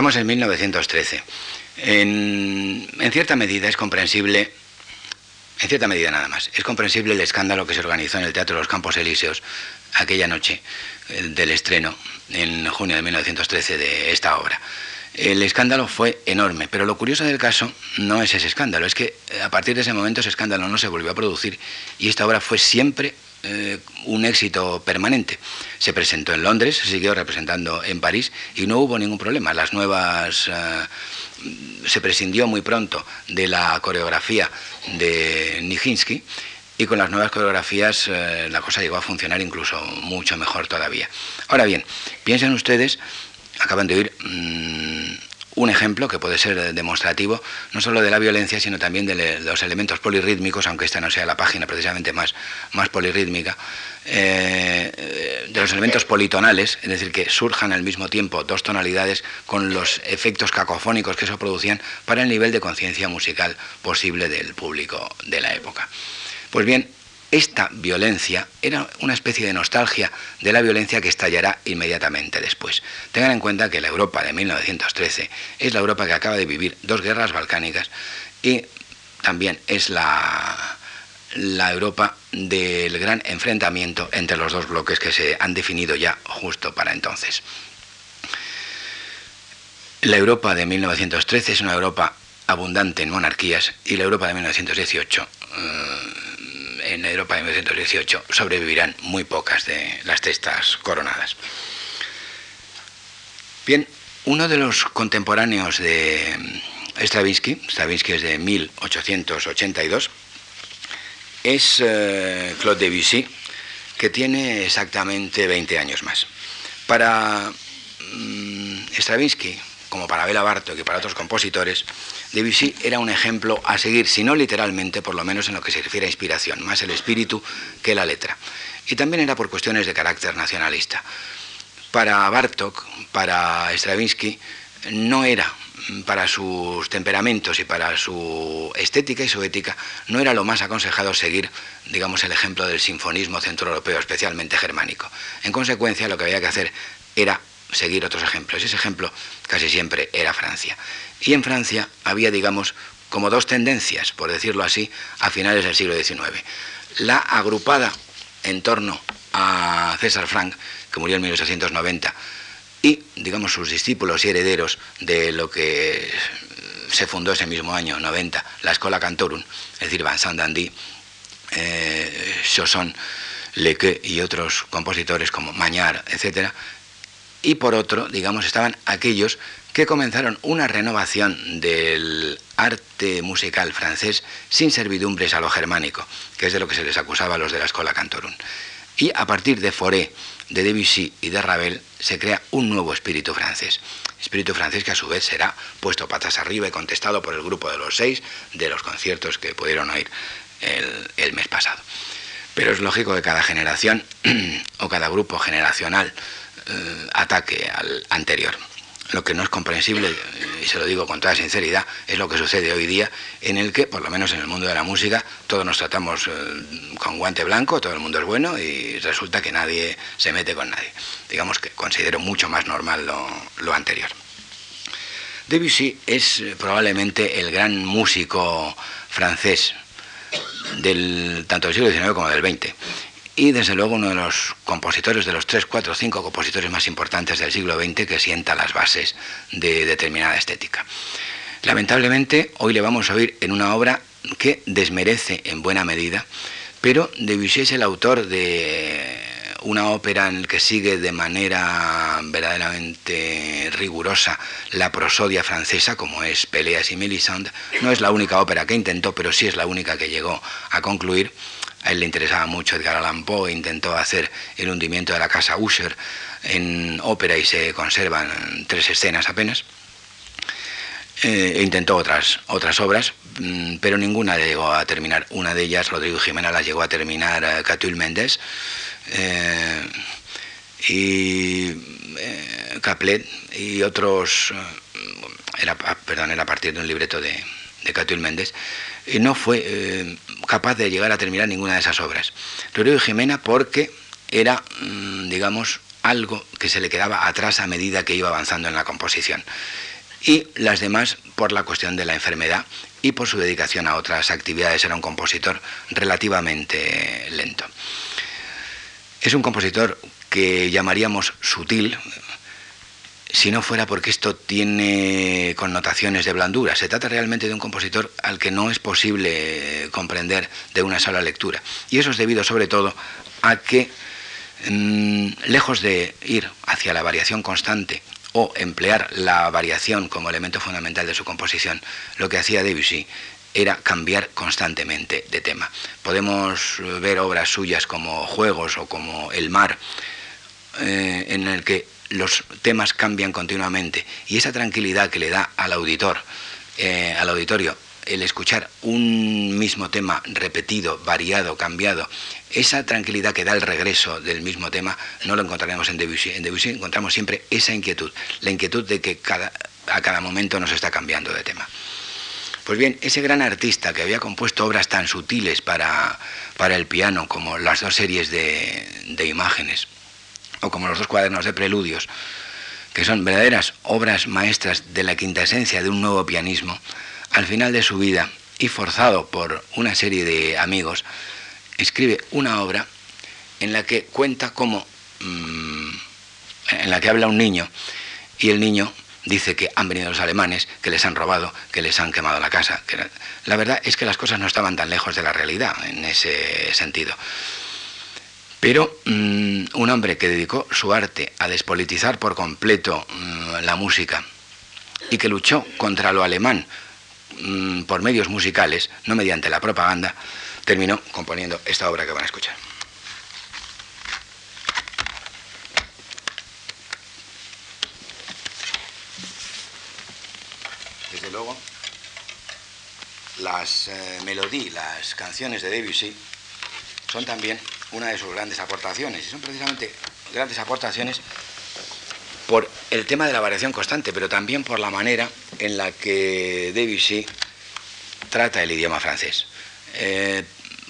Estamos en 1913. En cierta medida es comprensible, en cierta medida nada más, es comprensible el escándalo que se organizó en el Teatro de los Campos Elíseos aquella noche del estreno en junio de 1913 de esta obra. El escándalo fue enorme, pero lo curioso del caso no es ese escándalo, es que a partir de ese momento ese escándalo no se volvió a producir y esta obra fue siempre eh, un éxito permanente. Se presentó en Londres, se siguió representando en París y no hubo ningún problema. Las nuevas se prescindió muy pronto de la coreografía de Nijinsky y con las nuevas coreografías eh, la cosa llegó a funcionar incluso mucho mejor todavía. Ahora bien, piensen ustedes, acaban de oír mm, un ejemplo que puede ser demostrativo no solo de la violencia, sino también de, los elementos polirrítmicos, aunque esta no sea la página precisamente más, más polirrítmica, eh, de los elementos politonales, es decir, que surjan al mismo tiempo dos tonalidades con los efectos cacofónicos que eso producían para el nivel de conciencia musical posible del público de la época. Pues bien, esta violencia era una especie de nostalgia de la violencia que estallará inmediatamente después. Tengan en cuenta que la Europa de 1913 es la Europa que acaba de vivir dos guerras balcánicas y también es la, la Europa del gran enfrentamiento entre los dos bloques que se han definido ya justo para entonces. La Europa de 1913 es una Europa abundante en monarquías y la Europa de 1918 en Europa de 1918 sobrevivirán muy pocas de las testas coronadas. Bien, uno de los contemporáneos de Stravinsky, Stravinsky es de 1882, es eh, Claude Debussy, que tiene exactamente 20 años más. Para mm, Stravinsky, como para Bela Bartok y para otros compositores, Debussy era un ejemplo a seguir, si no literalmente, por lo menos en lo que se refiere a inspiración, más el espíritu que la letra. Y también era por cuestiones de carácter nacionalista. Para Bartok, para Stravinsky, no era para sus temperamentos y para su estética y su ética, no era lo más aconsejado seguir, digamos, el ejemplo del sinfonismo centroeuropeo, especialmente germánico. En consecuencia, lo que había que hacer era seguir otros ejemplos. Ese ejemplo casi siempre era Francia. Y en Francia había, digamos, como dos tendencias, por decirlo así, a finales del siglo XIX. La agrupada en torno a César Frank, que murió en 1890, y, digamos, sus discípulos y herederos de lo que se fundó ese mismo año, 90, la Escola Cantorum, es decir, Vincent Dandy, eh, Chausson, Leque y otros compositores como Mañar, etcétera, y por otro, digamos, estaban aquellos que comenzaron una renovación del arte musical francés sin servidumbres a lo germánico, que es de lo que se les acusaba a los de la Escuela Cantorum. Y a partir de Fauré, de Debussy y de Ravel se crea un nuevo espíritu francés. Espíritu francés que a su vez será puesto patas arriba y contestado por el grupo de los seis de los conciertos que pudieron oír el, el mes pasado. Pero es lógico que cada generación <clears throat> o cada grupo generacional ataque al anterior. Lo que no es comprensible, y se lo digo con toda sinceridad, es lo que sucede hoy día, en el que, por lo menos en el mundo de la música, todos nos tratamos eh, con guante blanco, todo el mundo es bueno y resulta que nadie se mete con nadie. Digamos que considero mucho más normal lo, anterior. Debussy es eh, probablemente el gran músico francés del, tanto del siglo XIX como del XX y desde luego uno de los compositores, de los tres, cuatro, cinco compositores más importantes del siglo XX que sienta las bases de determinada estética. Lamentablemente, hoy le vamos a oír en una obra que desmerece en buena medida, pero Debussy es el autor de una ópera en la que sigue de manera verdaderamente rigurosa la prosodia francesa, como es Peleas y Mélisande. No es la única ópera que intentó, pero sí es la única que llegó a concluir. A él le interesaba mucho Edgar Allan Poe, intentó hacer el hundimiento de la casa Usher en ópera y se conservan tres escenas apenas. Eh, e intentó otras, otras obras, mm, pero ninguna llegó a terminar. Una de ellas, Rodrigo Jimena, la llegó a terminar eh, Catul Méndez. Eh, y Caplet y otros, era, perdón, era a partir de un libreto de, de Méndez, y no fue capaz de llegar a terminar ninguna de esas obras. Rodrigo Jimena porque era, mm, digamos, algo que se le quedaba atrás a medida que iba avanzando en la composición. y las demás por la cuestión de la enfermedad y por su dedicación a otras actividades. Era un compositor relativamente lento. Es un compositor que llamaríamos sutil, si no fuera porque esto tiene connotaciones de blandura. Se trata realmente de un compositor al que no es posible comprender de una sola lectura. Y eso es debido sobre todo a que, mm, lejos de ir hacia la variación constante o emplear la variación como elemento fundamental de su composición, lo que hacía Debussy era cambiar constantemente de tema. Podemos ver obras suyas como Juegos o como El mar, eh, en el que los temas cambian continuamente y esa tranquilidad que le da al auditor, eh, al auditorio, el escuchar un mismo tema repetido, variado, cambiado, esa tranquilidad que da el regreso del mismo tema, no lo encontraremos en Debussy. En Debussy encontramos siempre esa inquietud, la inquietud de que cada, a cada momento nos está cambiando de tema. Pues bien, ese gran artista que había compuesto obras tan sutiles para, para el piano como las dos series de, de imágenes, o como los dos cuadernos de preludios, que son verdaderas obras maestras de la quinta esencia de un nuevo pianismo, al final de su vida y forzado por una serie de amigos, escribe una obra en la que cuenta cómo, mm, en la que habla un niño, y el niño dice que han venido los alemanes, que les han robado, que les han quemado la casa. la verdad es que las cosas no estaban tan lejos de la realidad en ese sentido. Pero mm, un hombre que dedicó su arte a despolitizar por completo mm, la música y que luchó contra lo alemán mm, por medios musicales, no mediante la propaganda, terminó componiendo esta obra que van a escuchar. Desde luego, las eh, melodías, las canciones de Debussy son también una de sus grandes aportaciones. Y son precisamente grandes aportaciones por el tema de la variación constante, pero también por la manera en la que Debussy trata el idioma francés. Eh,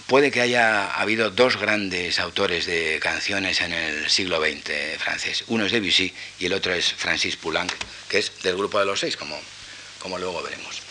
puede que haya habido dos grandes autores de canciones en el siglo XX francés. Uno es Debussy y el otro es Francis Poulenc, que es del grupo de los seis, como, como luego veremos.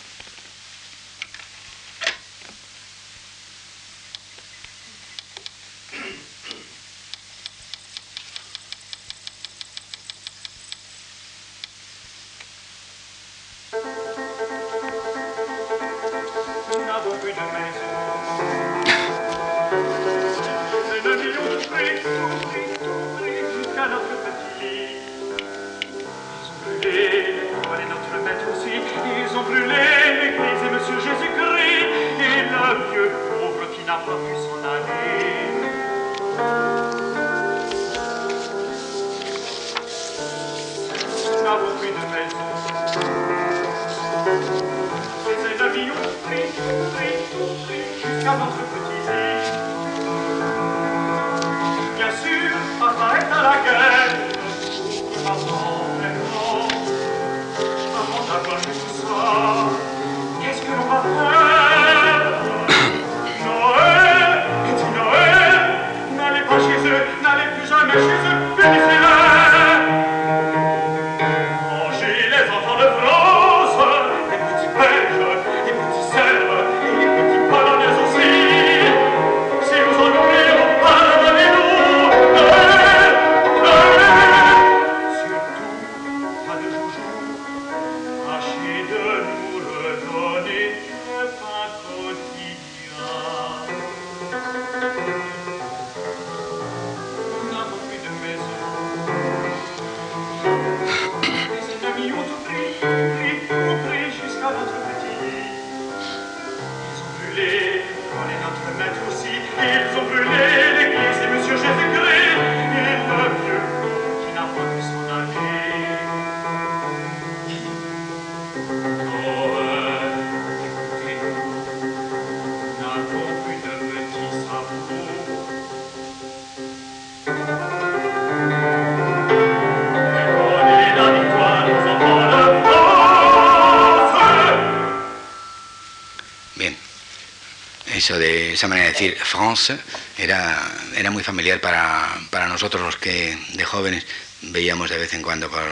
Esa manera de decir France era, era muy familiar para, para, nosotros los que de jóvenes veíamos de vez en cuando por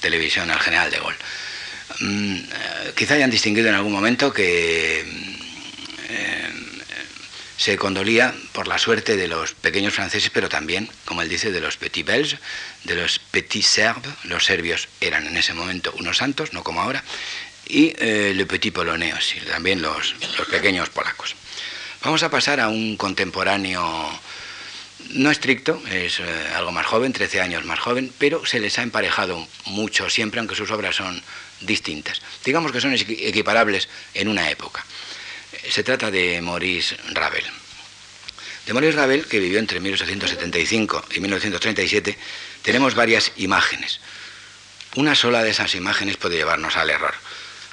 televisión al general de Gaulle. mm, eh, quizá hayan distinguido en algún momento que eh, se condolía por la suerte de los pequeños franceses, pero también, como él dice, de los petits belges, de los petits serbes. Los serbios eran en ese momento unos santos, no como ahora, y eh, le petit polonais, también los, los pequeños polacos. Vamos a pasar a un contemporáneo no estricto, es eh, algo más joven, 13 años más joven, pero se les ha emparejado mucho siempre, aunque sus obras son distintas. Digamos que son equiparables en una época. Se trata de Maurice Ravel. De Maurice Ravel, que vivió entre 1875 y 1937, tenemos varias imágenes. Una sola de esas imágenes puede llevarnos al error.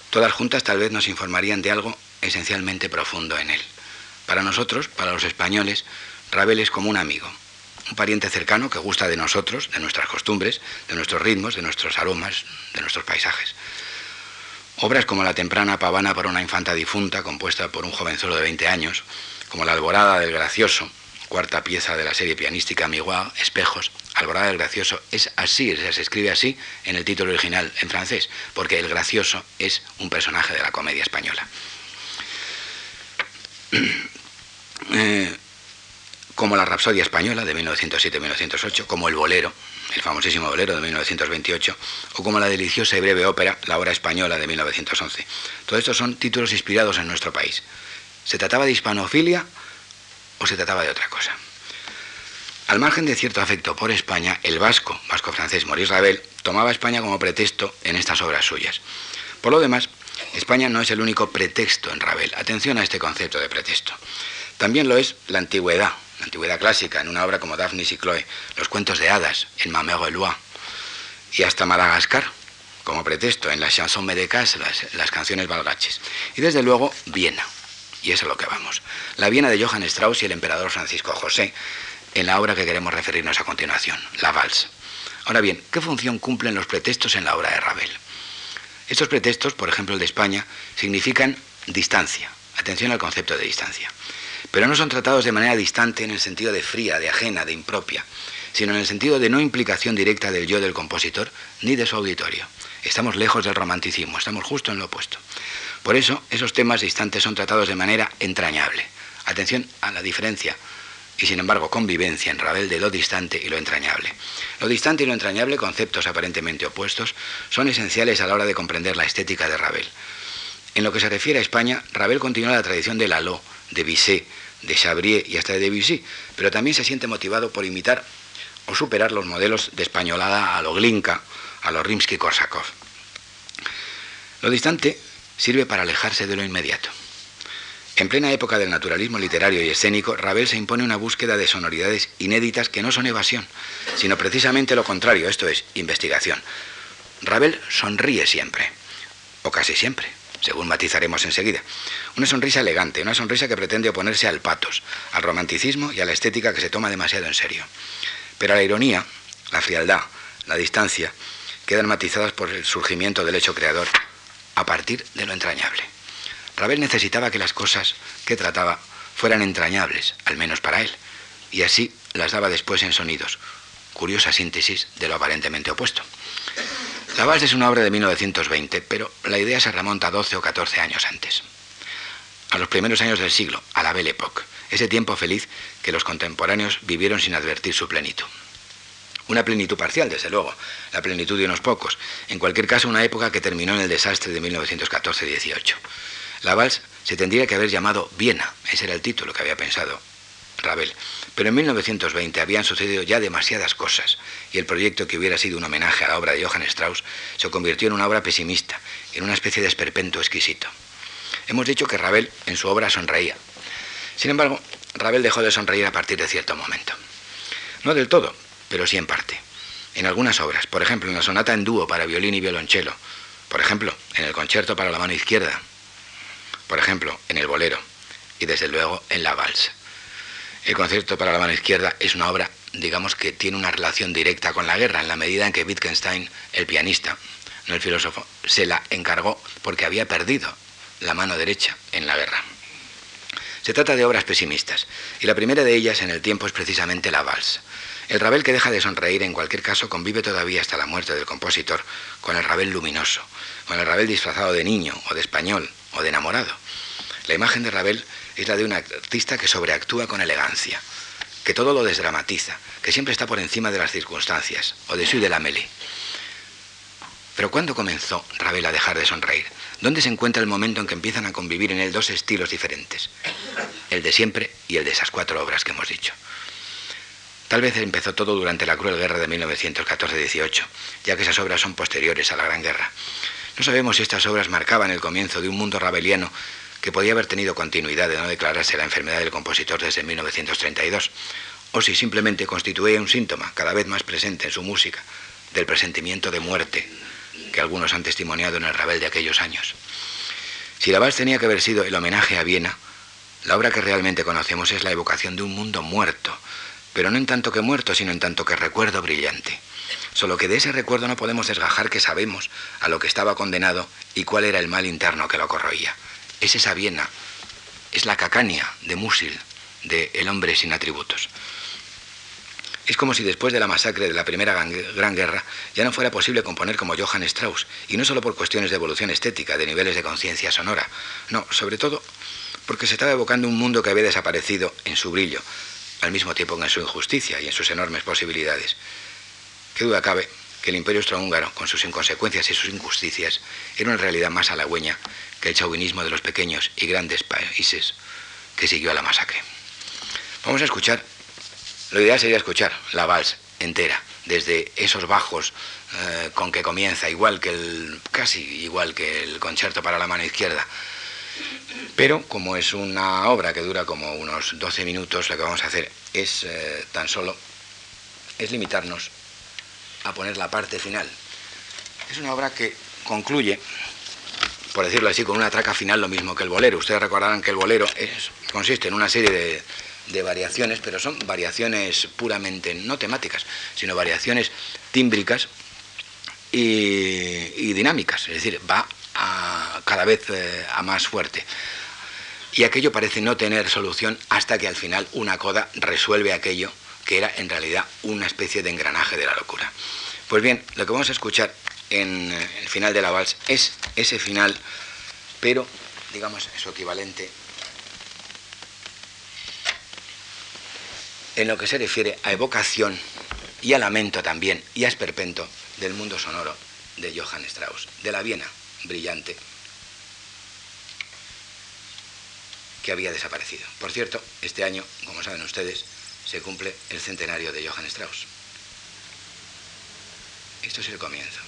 Todas juntas tal vez nos informarían de algo esencialmente profundo en él. Para nosotros, para los españoles, Ravel es como un amigo, un pariente cercano que gusta de nosotros, de nuestras costumbres, de nuestros ritmos, de nuestros aromas, de nuestros paisajes. Obras como La temprana pavana para una infanta difunta, compuesta por un jovenzuelo de 20 años, como La alborada del gracioso, cuarta pieza de la serie pianística Miroir, Espejos, Alborada del gracioso, es así, se escribe así en el título original en francés, porque el gracioso es un personaje de la comedia española. <clears throat> Eh, como la Rapsodia Española de 1907-1908, como el Bolero, el famosísimo Bolero de 1928, o como la deliciosa y breve ópera La Hora Española de 1911. Todos estos son títulos inspirados en nuestro país. ¿Se trataba de hispanofilia o se trataba de otra cosa? Al margen de cierto afecto por España, el vasco, vasco-francés Maurice Ravel, tomaba España como pretexto en estas obras suyas. Por lo demás, España no es el único pretexto en Ravel. Atención a este concepto de pretexto. También lo es la antigüedad, la antigüedad clásica, en una obra como Daphnis y Chloe, los cuentos de hadas, en Mamego Eloi, y hasta Madagascar, como pretexto, en la chanson médicas, las, las canciones valgaches. Y desde luego, Viena, y es a lo que vamos. La Viena de Johann Strauss y el emperador Francisco José, en la obra que queremos referirnos a continuación, La Vals. Ahora bien, ¿qué función cumplen los pretextos en la obra de Ravel? Estos pretextos, por ejemplo el de España, significan distancia. Atención al concepto de distancia pero no son tratados de manera distante en el sentido de fría, de ajena, de impropia, sino en el sentido de no implicación directa del yo del compositor ni de su auditorio. Estamos lejos del romanticismo, estamos justo en lo opuesto. Por eso, esos temas distantes son tratados de manera entrañable. Atención a la diferencia y sin embargo convivencia en Ravel de lo distante y lo entrañable. Lo distante y lo entrañable, conceptos aparentemente opuestos, son esenciales a la hora de comprender la estética de Ravel. En lo que se refiere a España, Ravel continúa la tradición de Lalo, de Bizet, de Chabrier y hasta de Debussy, pero también se siente motivado por imitar o superar los modelos de españolada a lo Glinka, a lo Rimsky-Korsakov. Lo distante sirve para alejarse de lo inmediato. En plena época del naturalismo literario y escénico, Ravel se impone una búsqueda de sonoridades inéditas que no son evasión, sino precisamente lo contrario, esto es, investigación. Ravel sonríe siempre, o casi siempre según matizaremos enseguida. Una sonrisa elegante, una sonrisa que pretende oponerse al patos, al romanticismo y a la estética que se toma demasiado en serio. Pero la ironía, la frialdad, la distancia, quedan matizadas por el surgimiento del hecho creador a partir de lo entrañable. Ravel necesitaba que las cosas que trataba fueran entrañables, al menos para él, y así las daba después en sonidos. Curiosa síntesis de lo aparentemente opuesto. La Vals es una obra de 1920, pero la idea se remonta a 12 o 14 años antes. A los primeros años del siglo, a la Belle Époque, ese tiempo feliz que los contemporáneos vivieron sin advertir su plenitud. Una plenitud parcial, desde luego, la plenitud de unos pocos. En cualquier caso, una época que terminó en el desastre de 1914-18. La Vals se tendría que haber llamado Viena, ese era el título que había pensado Ravel. Pero en 1920 habían sucedido ya demasiadas cosas y el proyecto que hubiera sido un homenaje a la obra de Johann Strauss se convirtió en una obra pesimista, en una especie de esperpento exquisito. Hemos dicho que Ravel en su obra sonreía. Sin embargo, Ravel dejó de sonreír a partir de cierto momento. No del todo, pero sí en parte. En algunas obras, por ejemplo, en la sonata en dúo para violín y violonchelo, por ejemplo, en el concierto para la mano izquierda, por ejemplo, en el bolero y desde luego en la vals. El concierto para la mano izquierda es una obra, digamos, que tiene una relación directa con la guerra, en la medida en que Wittgenstein, el pianista, no el filósofo, se la encargó porque había perdido la mano derecha en la guerra. Se trata de obras pesimistas, y la primera de ellas en el tiempo es precisamente la vals. El Ravel que deja de sonreír en cualquier caso convive todavía hasta la muerte del compositor con el Ravel luminoso, con el Ravel disfrazado de niño o de español o de enamorado. La imagen de Ravel es la de un artista que sobreactúa con elegancia, que todo lo desdramatiza, que siempre está por encima de las circunstancias, o de su de la Meli. Pero ¿cuándo comenzó Ravel a dejar de sonreír? ¿Dónde se encuentra el momento en que empiezan a convivir en él dos estilos diferentes? El de siempre y el de esas cuatro obras que hemos dicho. Tal vez empezó todo durante la cruel guerra de 1914-18, ya que esas obras son posteriores a la Gran Guerra. No sabemos si estas obras marcaban el comienzo de un mundo rabeliano que podía haber tenido continuidad de no declararse la enfermedad del compositor desde 1932, o si simplemente constituía un síntoma cada vez más presente en su música del presentimiento de muerte que algunos han testimoniado en el Ravel de aquellos años. Si la vals tenía que haber sido el homenaje a Viena, la obra que realmente conocemos es la evocación de un mundo muerto, pero no en tanto que muerto, sino en tanto que recuerdo brillante. Solo que de ese recuerdo no podemos desgajar que sabemos a lo que estaba condenado y cuál era el mal interno que lo corroía. Es esa Viena, es la cacania de Musil, de El hombre sin atributos. Es como si después de la masacre de la Primera Gran Guerra ya no fuera posible componer como Johann Strauss, y no solo por cuestiones de evolución estética, de niveles de conciencia sonora, no, sobre todo porque se estaba evocando un mundo que había desaparecido en su brillo, al mismo tiempo que en su injusticia y en sus enormes posibilidades. Qué duda cabe que el imperio austrohúngaro, con sus inconsecuencias y sus injusticias, era en realidad más halagüeña que el chauvinismo de los pequeños y grandes países que siguió a la masacre. Vamos a escuchar, lo ideal sería escuchar la vals entera, desde esos bajos eh, con que comienza, igual que el, casi igual que el concierto para la mano izquierda, pero como es una obra que dura como unos 12 minutos, lo que vamos a hacer es eh, tan solo es limitarnos a poner la parte final. Es una obra que concluye, por decirlo así, con una traca final lo mismo que el bolero. Ustedes recordarán que el bolero consiste en una serie de, variaciones, pero son variaciones puramente no temáticas, sino variaciones tímbricas y, dinámicas. Es decir, va cada vez eh, a más fuerte. Y aquello parece no tener solución hasta que al final una coda resuelve aquello que era en realidad una especie de engranaje de la locura. Pues bien, lo que vamos a escuchar en el final de la vals es ese final, pero digamos su equivalente en lo que se refiere a evocación y a lamento también y a esperpento del mundo sonoro de Johann Strauss, de la Viena brillante que había desaparecido. Por cierto, este año, como saben ustedes, se cumple el centenario de Johann Strauss. Esto es el comienzo.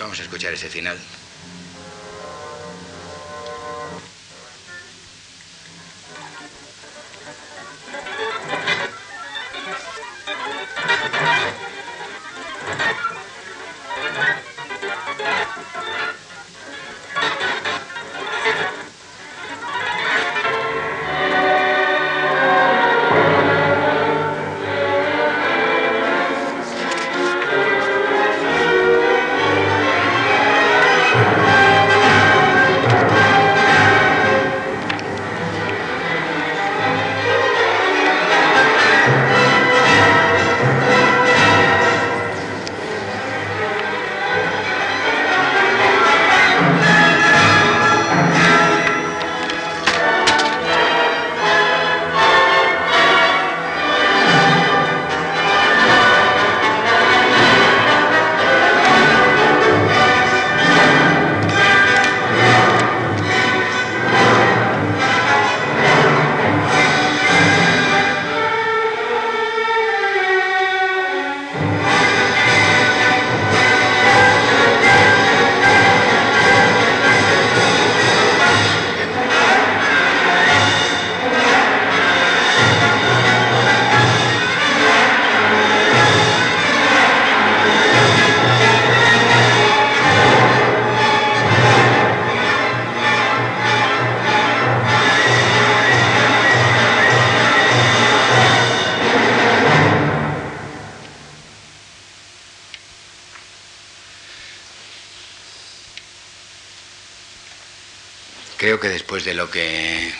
Vamos a escuchar ese final. Después de lo que,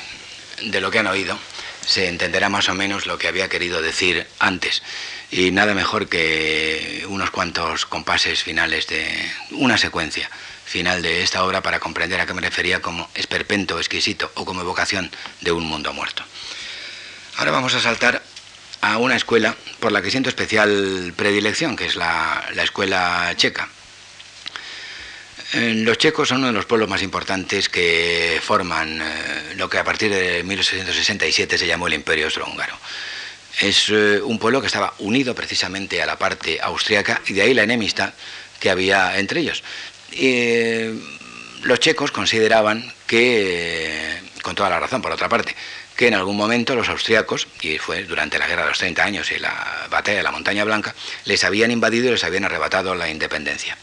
de lo que han oído, se entenderá más o menos lo que había querido decir antes. Y nada mejor que unos cuantos compases finales de una secuencia final de esta obra para comprender a qué me refería como esperpento exquisito o como evocación de un mundo muerto. Ahora vamos a saltar a una escuela por la que siento especial predilección, que es la, escuela checa. Eh, los checos son uno de los pueblos más importantes que forman eh, lo que a partir de 1867 se llamó el Imperio Austrohúngaro. Es eh, un pueblo que estaba unido precisamente a la parte austriaca y de ahí la enemistad que había entre ellos. los checos consideraban que, con toda la razón por otra parte, que en algún momento los austriacos, y fue durante la Guerra de los 30 años y la batalla de la Montaña Blanca, les habían invadido y les habían arrebatado la independencia.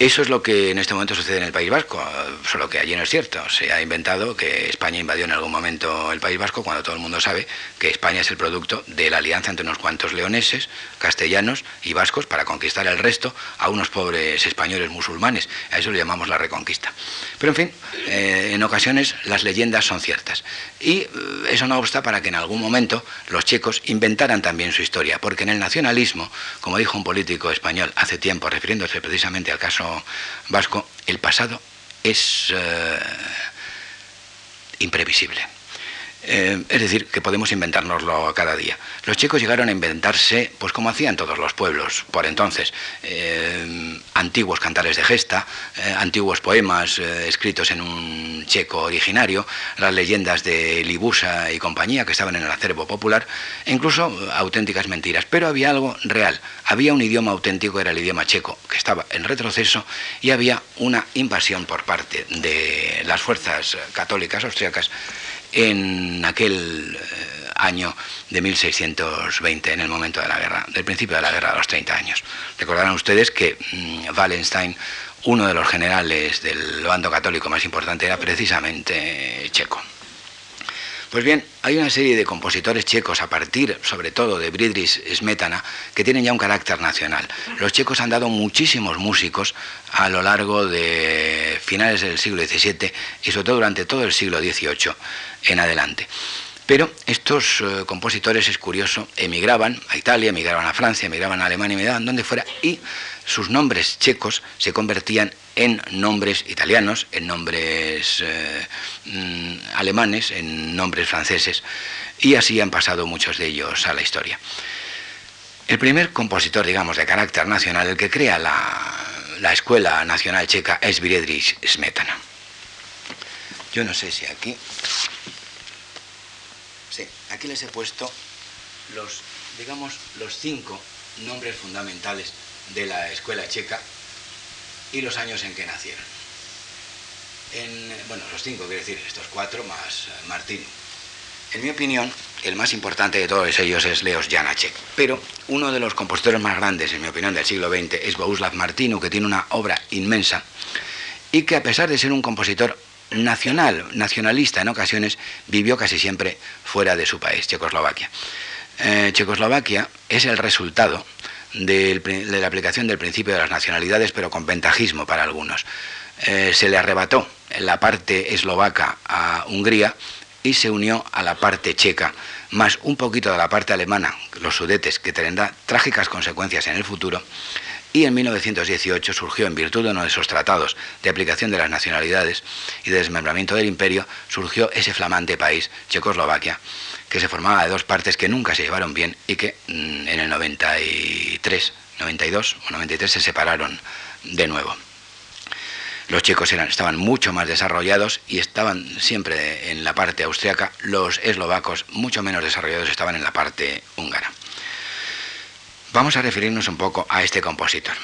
Eso es lo que en este momento sucede en el País Vasco, solo que allí no es cierto. Se ha inventado que España invadió en algún momento el País Vasco cuando todo el mundo sabe que España es el producto de la alianza entre unos cuantos leoneses, castellanos y vascos para conquistar el resto a unos pobres españoles musulmanes. A eso le llamamos la reconquista. Pero en fin, eh, en ocasiones las leyendas son ciertas. Y eh, eso no obsta para que en algún momento los checos inventaran también su historia, porque en el nacionalismo, como dijo un político español hace tiempo, refiriéndose precisamente al caso vasco, el pasado es eh, imprevisible. Eh, es decir, que podemos inventárnoslo cada día. Los chicos llegaron a inventarse, pues como hacían todos los pueblos por entonces, eh, antiguos cantares de gesta, eh, antiguos poemas escritos en un checo originario, las leyendas de Libusa y compañía que estaban en el acervo popular, e incluso auténticas mentiras. Pero había algo real, había un idioma auténtico, era el idioma checo, que estaba en retroceso, y había una invasión por parte de las fuerzas católicas austriacas en aquel eh, año de 1620, en el momento de la guerra, del principio de la guerra de los 30 años. Recordarán ustedes que mm, Wallenstein, uno de los generales del bando católico más importante, era precisamente checo. Pues bien, hay una serie de compositores checos, a partir sobre todo de Bridris Smetana, que tienen ya un carácter nacional. Los checos han dado muchísimos músicos a lo largo de finales del siglo XVII y sobre todo durante todo el siglo XVIII en adelante. Pero estos eh, compositores, es curioso, emigraban a Italia, emigraban a Francia, emigraban a Alemania, emigraban donde fuera, y sus nombres checos se convertían en nombres italianos, en nombres eh, mm, alemanes, en nombres franceses, y así han pasado muchos de ellos a la historia. El primer compositor, digamos, de carácter nacional, el que crea la, Escuela Nacional Checa, es Friedrich Smetana. Yo no sé si aquí... Sí, aquí les he puesto los, digamos, los cinco nombres fundamentales de la escuela checa y los años en que nacieron. En, bueno, los cinco, quiero decir, estos cuatro más eh, Martín. En mi opinión, el más importante de todos ellos es Leos Janacek. Pero uno de los compositores más grandes, en mi opinión, del siglo XX es Bohuslav Martinu, que tiene una obra inmensa y que a pesar de ser un compositor nacional, nacionalista en ocasiones, vivió casi siempre fuera de su país, Checoslovaquia. Eh, Checoslovaquia es el resultado de la aplicación del principio de las nacionalidades, pero con ventajismo para algunos. Eh, se le arrebató la parte eslovaca a Hungría y se unió a la parte checa, más un poquito de la parte alemana, los sudetes, que tendrá trágicas consecuencias en el futuro. Y en 1918 surgió, en virtud de uno de esos tratados de aplicación de las nacionalidades y de desmembramiento del imperio, surgió ese flamante país, Checoslovaquia, que se formaba de dos partes que nunca se llevaron bien y que mm, en el 93, 92 o 93 se separaron de nuevo. Los checos eran, estaban mucho más desarrollados y estaban siempre en la parte austriaca, los eslovacos mucho menos desarrollados estaban en la parte húngara. Vamos a referirnos un poco a este compositor.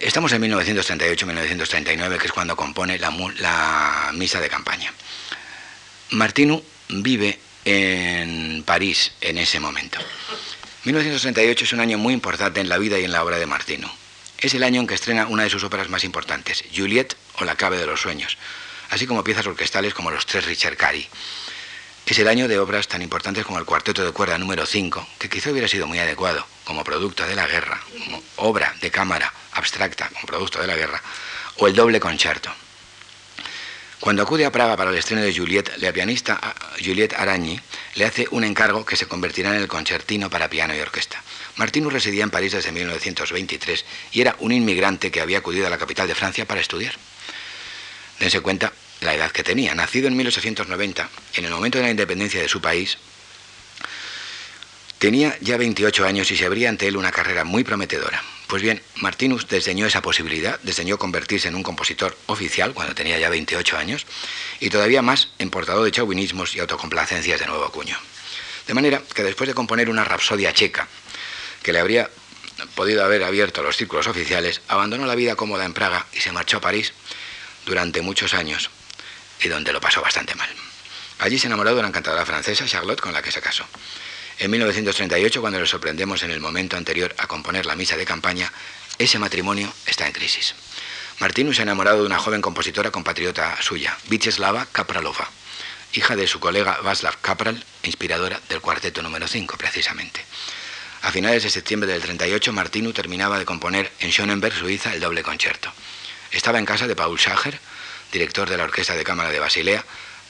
Estamos en 1938-1939, que es cuando compone la, la misa de campaña. Martinu vive en París en ese momento. 1938 es un año muy importante en la vida y en la obra de Martino. Es el año en que estrena una de sus óperas más importantes, Juliet o La Cabe de los Sueños, así como piezas orquestales como Los Tres Richard Cary. Es el año de obras tan importantes como el Cuarteto de Cuerda número 5, que quizá hubiera sido muy adecuado como producto de la guerra, como obra de cámara abstracta como producto de la guerra, o el Doble Concierto. Cuando acude a Praga para el estreno de Juliet, la pianista ah, Juliette Aragni le hace un encargo que se convertirá en el concertino para piano y orquesta. Martinus residía en París desde 1923 y era un inmigrante que había acudido a la capital de Francia para estudiar. Dense cuenta la edad que tenía. Nacido en 1890, en el momento de la independencia de su país, tenía ya 28 años y se abría ante él una carrera muy prometedora. Pues bien, Martinus desdeñó esa posibilidad, desdeñó convertirse en un compositor oficial cuando tenía ya 28 años y todavía más en portador de chauvinismos y autocomplacencias de nuevo cuño. De manera que después de componer una rapsodia checa que le habría podido haber abierto los círculos oficiales, abandonó la vida cómoda en Praga y se marchó a París durante muchos años y donde lo pasó bastante mal. Allí se enamoró de una encantadora francesa, Charlotte, con la que se casó. En 1938, cuando le sorprendemos en el momento anterior a componer la misa de campaña, ese matrimonio está en crisis. Martinus se ha enamorado de una joven compositora compatriota suya, Vyacheslava Kapralova, hija de su colega Václav Kapral, inspiradora del cuarteto número 5, precisamente. A finales de septiembre del 38, Martinu terminaba de componer en Schönenberg, Suiza, el doble concierto. Estaba en casa de Paul Schager, director de la Orquesta de Cámara de Basilea,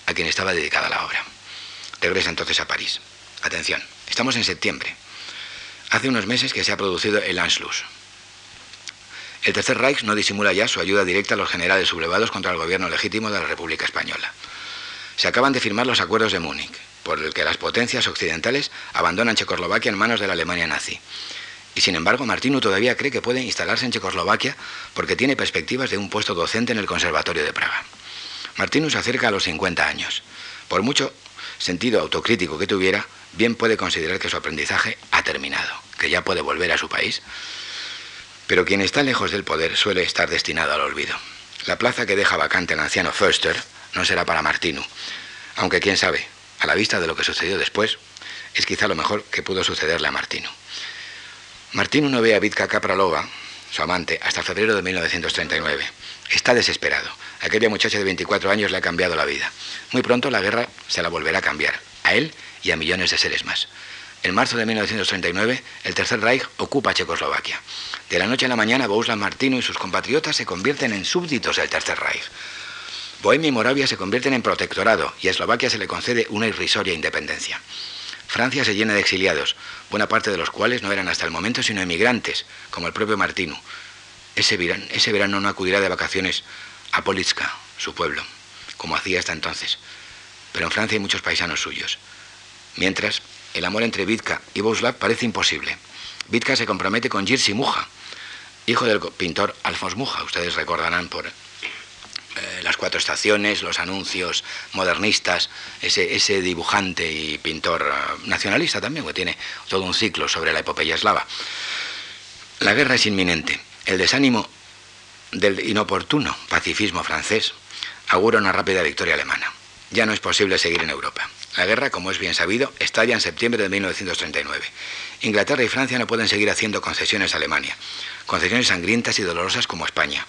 a quien estaba dedicada la obra. Regresa entonces a París. Atención, estamos en septiembre. Hace unos meses que se ha producido el Anschluss. El Tercer Reich no disimula ya su ayuda directa a los generales sublevados contra el gobierno legítimo de la República Española. Se acaban de firmar los acuerdos de Múnich, por el que las potencias occidentales abandonan Checoslovaquia en manos de la Alemania nazi. Y sin embargo, Martino todavía cree que puede instalarse en Checoslovaquia porque tiene perspectivas de un puesto docente en el Conservatorio de Praga. Martino se acerca a los 50 años. Por mucho sentido autocrítico que tuviera, bien puede considerar que su aprendizaje ha terminado, que ya puede volver a su país. Pero quien está lejos del poder suele estar destinado al olvido. La plaza que deja vacante el anciano Förster no será para Martino, aunque quién sabe, a la vista de lo que sucedió después, es quizá lo mejor que pudo sucederle a Martino. Martino no ve a Vitka Kapralova, su amante, hasta febrero de 1939. Está desesperado. Aquella muchacha de 24 años le ha cambiado la vida. Muy pronto la guerra se la volverá a cambiar, a él y a millones de seres más. En marzo de 1939, el Tercer Reich ocupa Checoslovaquia. De la noche a la mañana, Bohuslav Martino y sus compatriotas se convierten en súbditos del Tercer Reich. Bohemia y Moravia se convierten en protectorado y a Eslovaquia se le concede una irrisoria independencia. Francia se llena de exiliados, buena parte de los cuales no eran hasta el momento sino emigrantes, como el propio Martino. Ese verano, ese verano no acudirá de vacaciones a Politska, su pueblo, como hacía hasta entonces. Pero en Francia hay muchos paisanos suyos. Mientras, el amor entre Vitka y Bohuslav parece imposible. Vitka se compromete con Jerzy Muja, hijo del pintor Alfons Muja. Ustedes recordarán por eh, las cuatro estaciones, los anuncios modernistas, ese, ese dibujante y pintor eh, nacionalista también, que tiene todo un ciclo sobre la epopeya eslava. La guerra es inminente. El desánimo del inoportuno pacifismo francés augura una rápida victoria alemana. Ya no es posible seguir en Europa. La guerra, como es bien sabido, estalla en septiembre de 1939. Inglaterra y Francia no pueden seguir haciendo concesiones a Alemania, concesiones sangrientas y dolorosas como España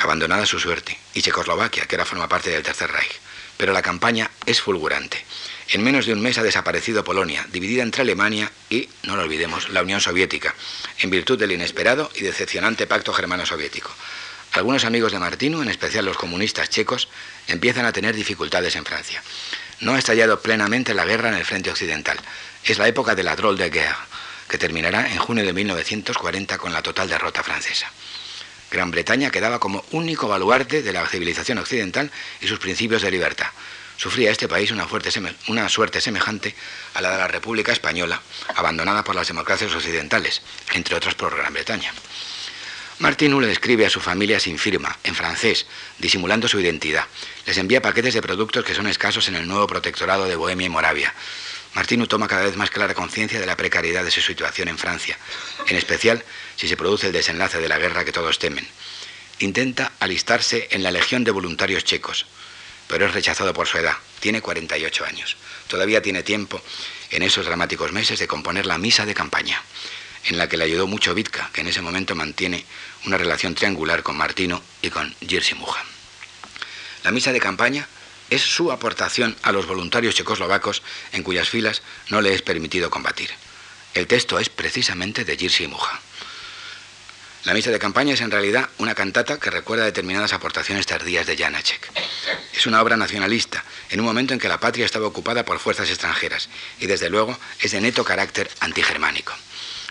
abandonada su suerte, y Checoslovaquia, que ahora forma parte del Tercer Reich. Pero la campaña es fulgurante. En menos de un mes ha desaparecido Polonia, dividida entre Alemania y, no lo olvidemos, la Unión Soviética, en virtud del inesperado y decepcionante pacto germano-soviético. Algunos amigos de Martino, en especial los comunistas checos, empiezan a tener dificultades en Francia. No ha estallado plenamente la guerra en el frente occidental. Es la época de la drôle de guerre, que terminará en junio de 1940 con la total derrota francesa. Gran Bretaña quedaba como único baluarte de la civilización occidental y sus principios de libertad. Sufría este país una, una, suerte semejante a la de la República Española, abandonada por las democracias occidentales, entre otras por Gran Bretaña. Martinu le describe a su familia sin firma, en francés, disimulando su identidad. Les envía paquetes de productos que son escasos en el nuevo protectorado de Bohemia y Moravia. Martinu toma cada vez más clara conciencia de la precariedad de su situación en Francia, en especial si se produce el desenlace de la guerra que todos temen. Intenta alistarse en la Legión de Voluntarios Checos, pero es rechazado por su edad. Tiene 48 años. Todavía tiene tiempo, en esos dramáticos meses, de componer la misa de campaña, en la que le ayudó mucho Vitka, que en ese momento mantiene una relación triangular con Martino y con Jerzy Muja. La misa de campaña es su aportación a los voluntarios checoslovacos en cuyas filas no le es permitido combatir. El texto es precisamente de Jerzy Muja. La misa de campaña es en realidad una cantata que recuerda determinadas aportaciones tardías de Janacek. Es una obra nacionalista, en un momento en que la patria estaba ocupada por fuerzas extranjeras, y desde luego es de neto carácter antigermánico.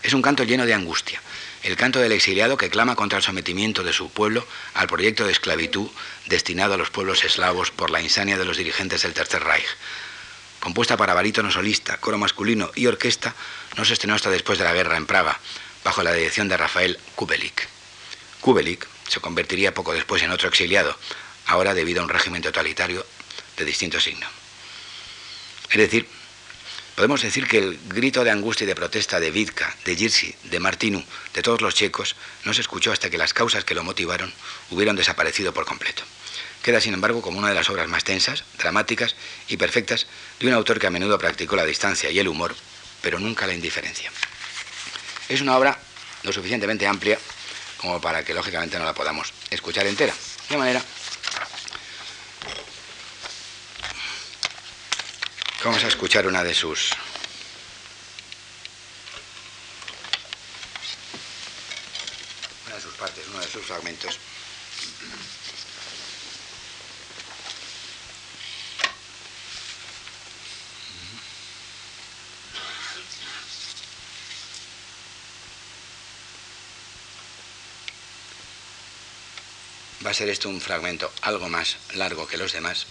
Es un canto lleno de angustia, el canto del exiliado que clama contra el sometimiento de su pueblo al proyecto de esclavitud destinado a los pueblos eslavos por la insania de los dirigentes del Tercer Reich. Compuesta para barítono solista, coro masculino y orquesta, no se estrenó hasta después de la guerra en Praga, bajo la dirección de Rafael Kubelik. Kubelik se convertiría poco después en otro exiliado, ahora debido a un régimen totalitario de distinto signo. Es decir, podemos decir que el grito de angustia y de protesta de Vidka, de Jerzy, de Martinu, de todos los checos, no se escuchó hasta que las causas que lo motivaron hubieron desaparecido por completo. Queda, sin embargo, como una de las obras más tensas, dramáticas y perfectas de un autor que a menudo practicó la distancia y el humor, pero nunca la indiferencia. Es una obra lo suficientemente amplia como para que lógicamente no la podamos escuchar entera. De manera Vamos a escuchar una de sus una de sus partes, uno de sus fragmentos. Va a ser esto un fragmento algo más largo que los demás.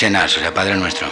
Ochenas, o sea, Padre nuestro.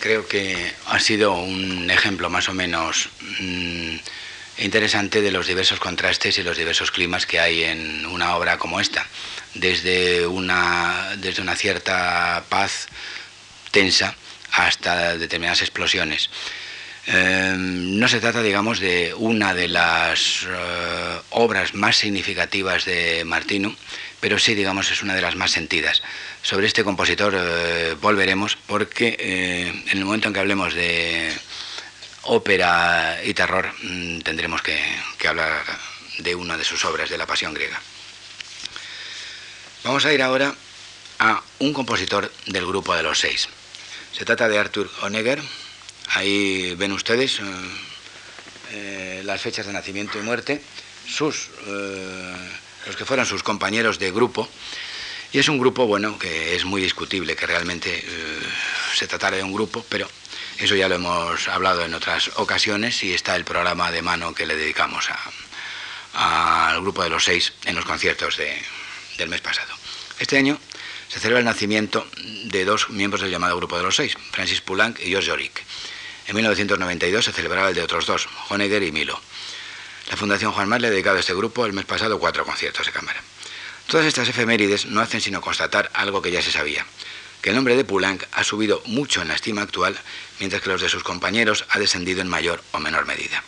Creo que ha sido un ejemplo más o menos mm, interesante de los diversos contrastes y los diversos climas que hay en una obra como esta. Desde una, desde una cierta paz tensa hasta determinadas explosiones. Em, no se trata, digamos, de una de las eh, obras más significativas de Martino, pero sí, digamos, es una de las más sentidas. Sobre este compositor eh, volveremos porque eh, en el momento en que hablemos de ópera y terror mm, tendremos que, hablar de una de sus obras, de la Pasión griega. Vamos a ir ahora a un compositor del grupo de los seis. Se trata de Arthur Honegger. Ahí ven ustedes eh, eh, las fechas de nacimiento y muerte, sus, los que fueron sus compañeros de grupo. Y es un grupo, bueno, que es muy discutible que realmente se tratara de un grupo, pero eso ya lo hemos hablado en otras ocasiones y está el programa de mano que le dedicamos al grupo de los seis en los conciertos del mes pasado. Este año se celebra el nacimiento de dos miembros del llamado Grupo de los Seis, Francis Poulenc y George Jorik. En 1992 se celebraba el de otros dos, Honegger y Milo. La Fundación Juan Mar le ha dedicado a este grupo el mes pasado cuatro conciertos de cámara. Todas estas efemérides no hacen sino constatar algo que ya se sabía, que el nombre de Poulenc ha subido mucho en la estima actual, mientras que los de sus compañeros ha descendido en mayor o menor medida.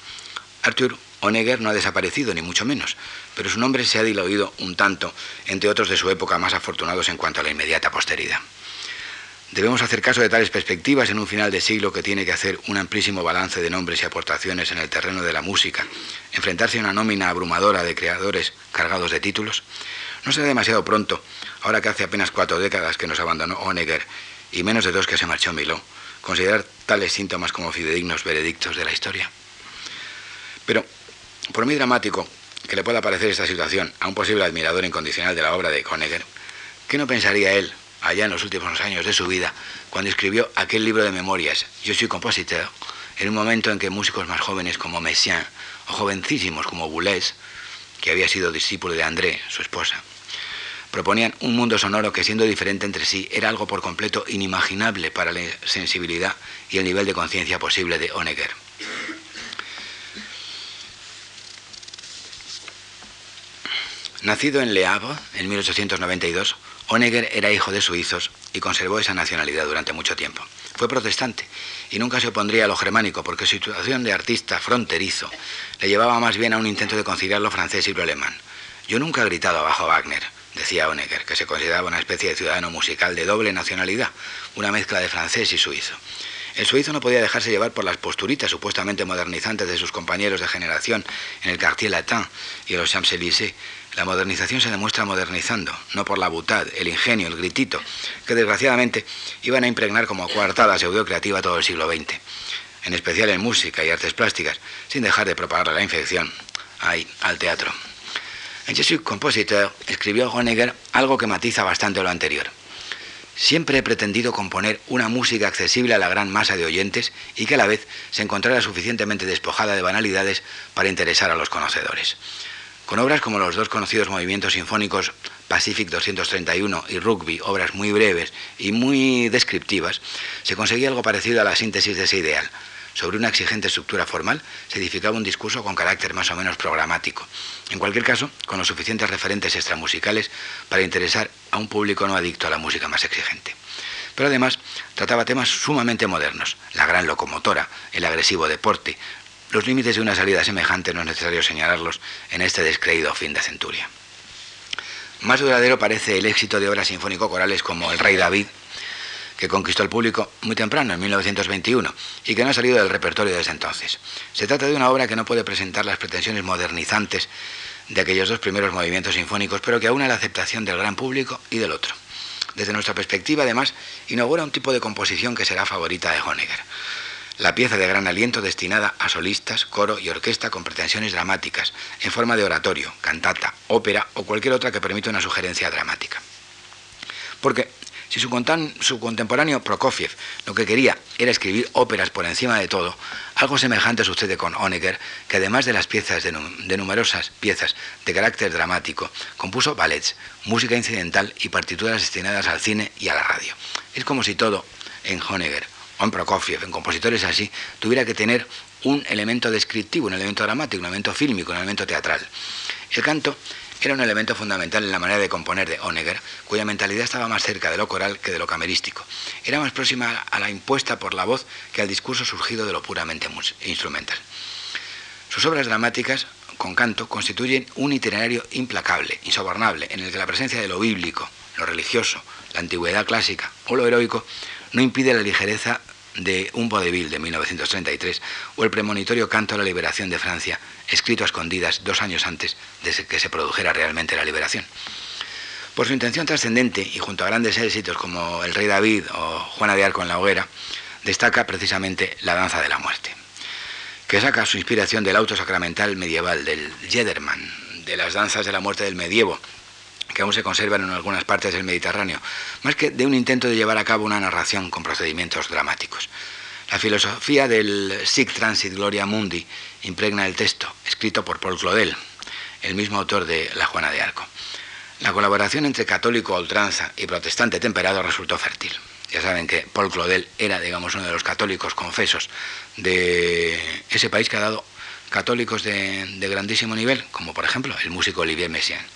Arthur Honegger no ha desaparecido, ni mucho menos, pero su nombre se ha diluido un tanto entre otros de su época más afortunados en cuanto a la inmediata posteridad. Debemos hacer caso de tales perspectivas en un final de siglo que tiene que hacer un amplísimo balance de nombres y aportaciones en el terreno de la música, enfrentarse a una nómina abrumadora de creadores cargados de títulos. No será demasiado pronto, ahora que hace apenas cuatro décadas que nos abandonó Honegger y menos de dos que se marchó Miló, considerar tales síntomas como fidedignos veredictos de la historia. Pero, por muy dramático que le pueda parecer esta situación a un posible admirador incondicional de la obra de Honegger, ¿qué no pensaría él, allá en los últimos años de su vida, cuando escribió aquel libro de memorias, Yo soy compositeur, en un momento en que músicos más jóvenes como Messiaen o jovencísimos como Boulez, que había sido discípulo de André, su esposa, proponían un mundo sonoro que siendo diferente entre sí era algo por completo inimaginable para la sensibilidad y el nivel de conciencia posible de Honegger. Nacido en Le Havre en 1892, Honegger era hijo de suizos y conservó esa nacionalidad durante mucho tiempo. Fue protestante y nunca se opondría a lo germánico porque su situación de artista fronterizo le llevaba más bien a un intento de conciliar lo francés y lo alemán. Yo nunca he gritado abajo Wagner, decía Honegger, que se consideraba una especie de ciudadano musical de doble nacionalidad, una mezcla de francés y suizo. El suizo no podía dejarse llevar por las posturitas supuestamente modernizantes de sus compañeros de generación en el Quartier Latin y en los Champs-Élysées, la modernización se demuestra modernizando, no por la butad, el ingenio, el gritito, que desgraciadamente iban a impregnar como coartada pseudo-creativa todo el siglo XX, en especial en música y artes plásticas, sin dejar de propagar la infección ahí, al teatro. En Je suis compositeur escribió Honegger algo que matiza bastante lo anterior. Siempre he pretendido componer una música accesible a la gran masa de oyentes y que a la vez se encontrara suficientemente despojada de banalidades para interesar a los conocedores. Con obras como los dos conocidos movimientos sinfónicos Pacific 231 y Rugby, obras muy breves y muy descriptivas, se conseguía algo parecido a la síntesis de ese ideal. Sobre una exigente estructura formal se edificaba un discurso con carácter más o menos programático. En cualquier caso, con los suficientes referentes extramusicales para interesar a un público no adicto a la música más exigente. Pero además trataba temas sumamente modernos, la gran locomotora, el agresivo deporte, los límites de una salida semejante no es necesario señalarlos en este descreído fin de centuria. Más duradero parece el éxito de obras sinfónico-corales como El Rey David, que conquistó el público muy temprano, en 1921, y que no ha salido del repertorio desde entonces. Se trata de una obra que no puede presentar las pretensiones modernizantes de aquellos dos primeros movimientos sinfónicos, pero que aúna la aceptación del gran público y del otro. Desde nuestra perspectiva, además, inaugura un tipo de composición que será favorita de Honegger la pieza de gran aliento destinada a solistas, coro y orquesta con pretensiones dramáticas, en forma de oratorio, cantata, ópera o cualquier otra que permita una sugerencia dramática. Porque si su, contemporáneo Prokofiev lo que quería era escribir óperas por encima de todo, algo semejante sucede con Honegger, que además de las piezas de, de numerosas piezas de carácter dramático, compuso ballets, música incidental y partituras destinadas al cine y a la radio. Es como si todo en Honegger o en Prokofiev, en compositores así, tuviera que tener un elemento descriptivo, un elemento dramático, un elemento fílmico, un elemento teatral. El canto era un elemento fundamental en la manera de componer de Honegger, cuya mentalidad estaba más cerca de lo coral que de lo camerístico. Era más próxima a la impuesta por la voz que al discurso surgido de lo puramente instrumental. Sus obras dramáticas, con canto, constituyen un itinerario implacable, insobornable, en el que la presencia de lo bíblico, lo religioso, la antigüedad clásica o lo heroico no impide la ligereza de Un vodevil de 1933 o el premonitorio Canto a la Liberación de Francia, escrito a escondidas dos años antes de que se produjera realmente la liberación. Por su intención trascendente y junto a grandes éxitos como El Rey David o Juana de Arco en la hoguera, destaca precisamente La Danza de la Muerte, que saca su inspiración del auto sacramental medieval, del Jedermann, de las danzas de la muerte del medievo, que aún se conservan en algunas partes del Mediterráneo, más que de un intento de llevar a cabo una narración con procedimientos dramáticos. La filosofía del Sic Transit Gloria Mundi impregna el texto, escrito por Paul Claudel, el mismo autor de La Juana de Arco. La colaboración entre católico a ultranza y protestante temperado resultó fértil. Ya saben que Paul Claudel era, digamos, uno de los católicos confesos de ese país que ha dado católicos de, de grandísimo nivel, como por ejemplo el músico Olivier Messiaen.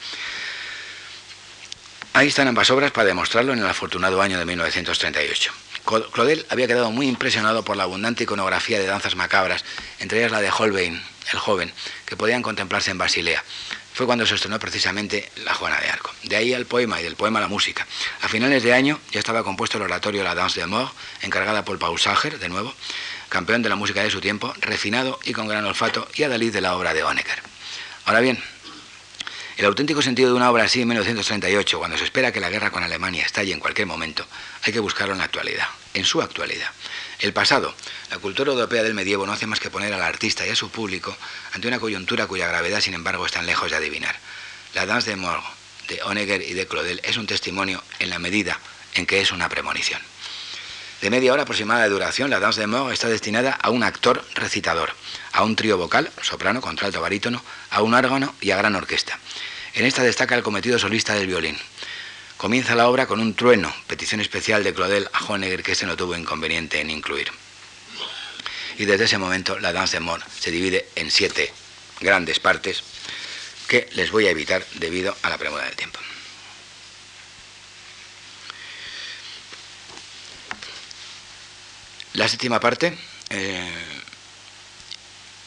Ahí están ambas obras para demostrarlo en el afortunado año de 1938. Claudel había quedado muy impresionado por la abundante iconografía de danzas macabras, entre ellas la de Holbein, el joven, que podían contemplarse en Basilea. Fue cuando se estrenó precisamente La Juana de Arco. De ahí al poema y del poema la música. A finales de año ya estaba compuesto el oratorio La Danse de Mort, encargada por Paul Sager, de nuevo, campeón de la música de su tiempo, refinado y con gran olfato, y adalid de la obra de Honegger. Ahora bien, el auténtico sentido de una obra así en 1938, cuando se espera que la guerra con Alemania estalle en cualquier momento, hay que buscarlo en la actualidad, en su actualidad. El pasado, la cultura europea del medievo no hace más que poner al artista y a su público ante una coyuntura cuya gravedad, sin embargo, están lejos de adivinar. La Danse de Morgue de Honegger y de Claudel es un testimonio en la medida en que es una premonición. De media hora aproximada de duración, la danse de Morgue está destinada a un actor recitador, a un trío vocal, soprano, contralto, barítono, a un órgano y a gran orquesta. En esta destaca el cometido solista del violín. Comienza la obra con un trueno, petición especial de Claudel a Honegger que este no tuvo inconveniente en incluir. Y desde ese momento la danse de Morgue se divide en siete grandes partes que les voy a evitar debido a la premura del tiempo. La séptima parte eh,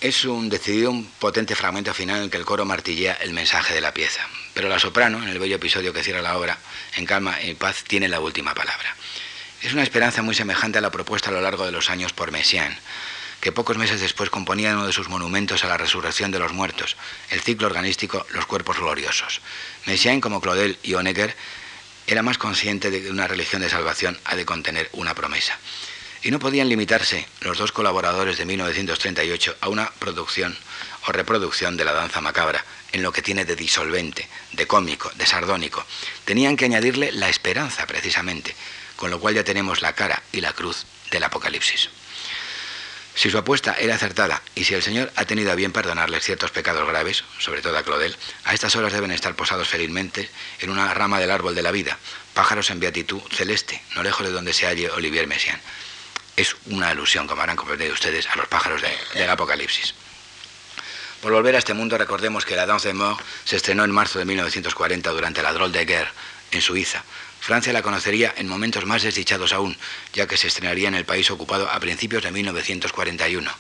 es un decidido, un potente fragmento final en que el coro martillea el mensaje de la pieza. Pero la soprano, en el bello episodio que cierra la obra, en calma y paz, tiene la última palabra. Es una esperanza muy semejante a la propuesta a lo largo de los años por Messiaen, que pocos meses después componía uno de sus monumentos a la resurrección de los muertos, el ciclo organístico Los cuerpos gloriosos. Messiaen, como Claudel y Honegger, era más consciente de que una religión de salvación ha de contener una promesa. Y no podían limitarse los dos colaboradores de 1938 a una producción o reproducción de la danza macabra, en lo que tiene de disolvente, de cómico, de sardónico. Tenían que añadirle la esperanza, precisamente, con lo cual ya tenemos la cara y la cruz del Apocalipsis. Si su apuesta era acertada y si el Señor ha tenido a bien perdonarles ciertos pecados graves, sobre todo a Claudel, a estas horas deben estar posados felizmente en una rama del árbol de la vida, pájaros en beatitud celeste, no lejos de donde se halle Olivier Messiaen es una alusión, como habrán comprendido ustedes, a los pájaros del Apocalipsis. Por volver a este mundo, recordemos que La Danse de Mort se estrenó en marzo de 1940 durante la Drôle de Guerre, en Suiza. Francia la conocería en momentos más desdichados aún, ya que se estrenaría en el país ocupado a principios de 1941.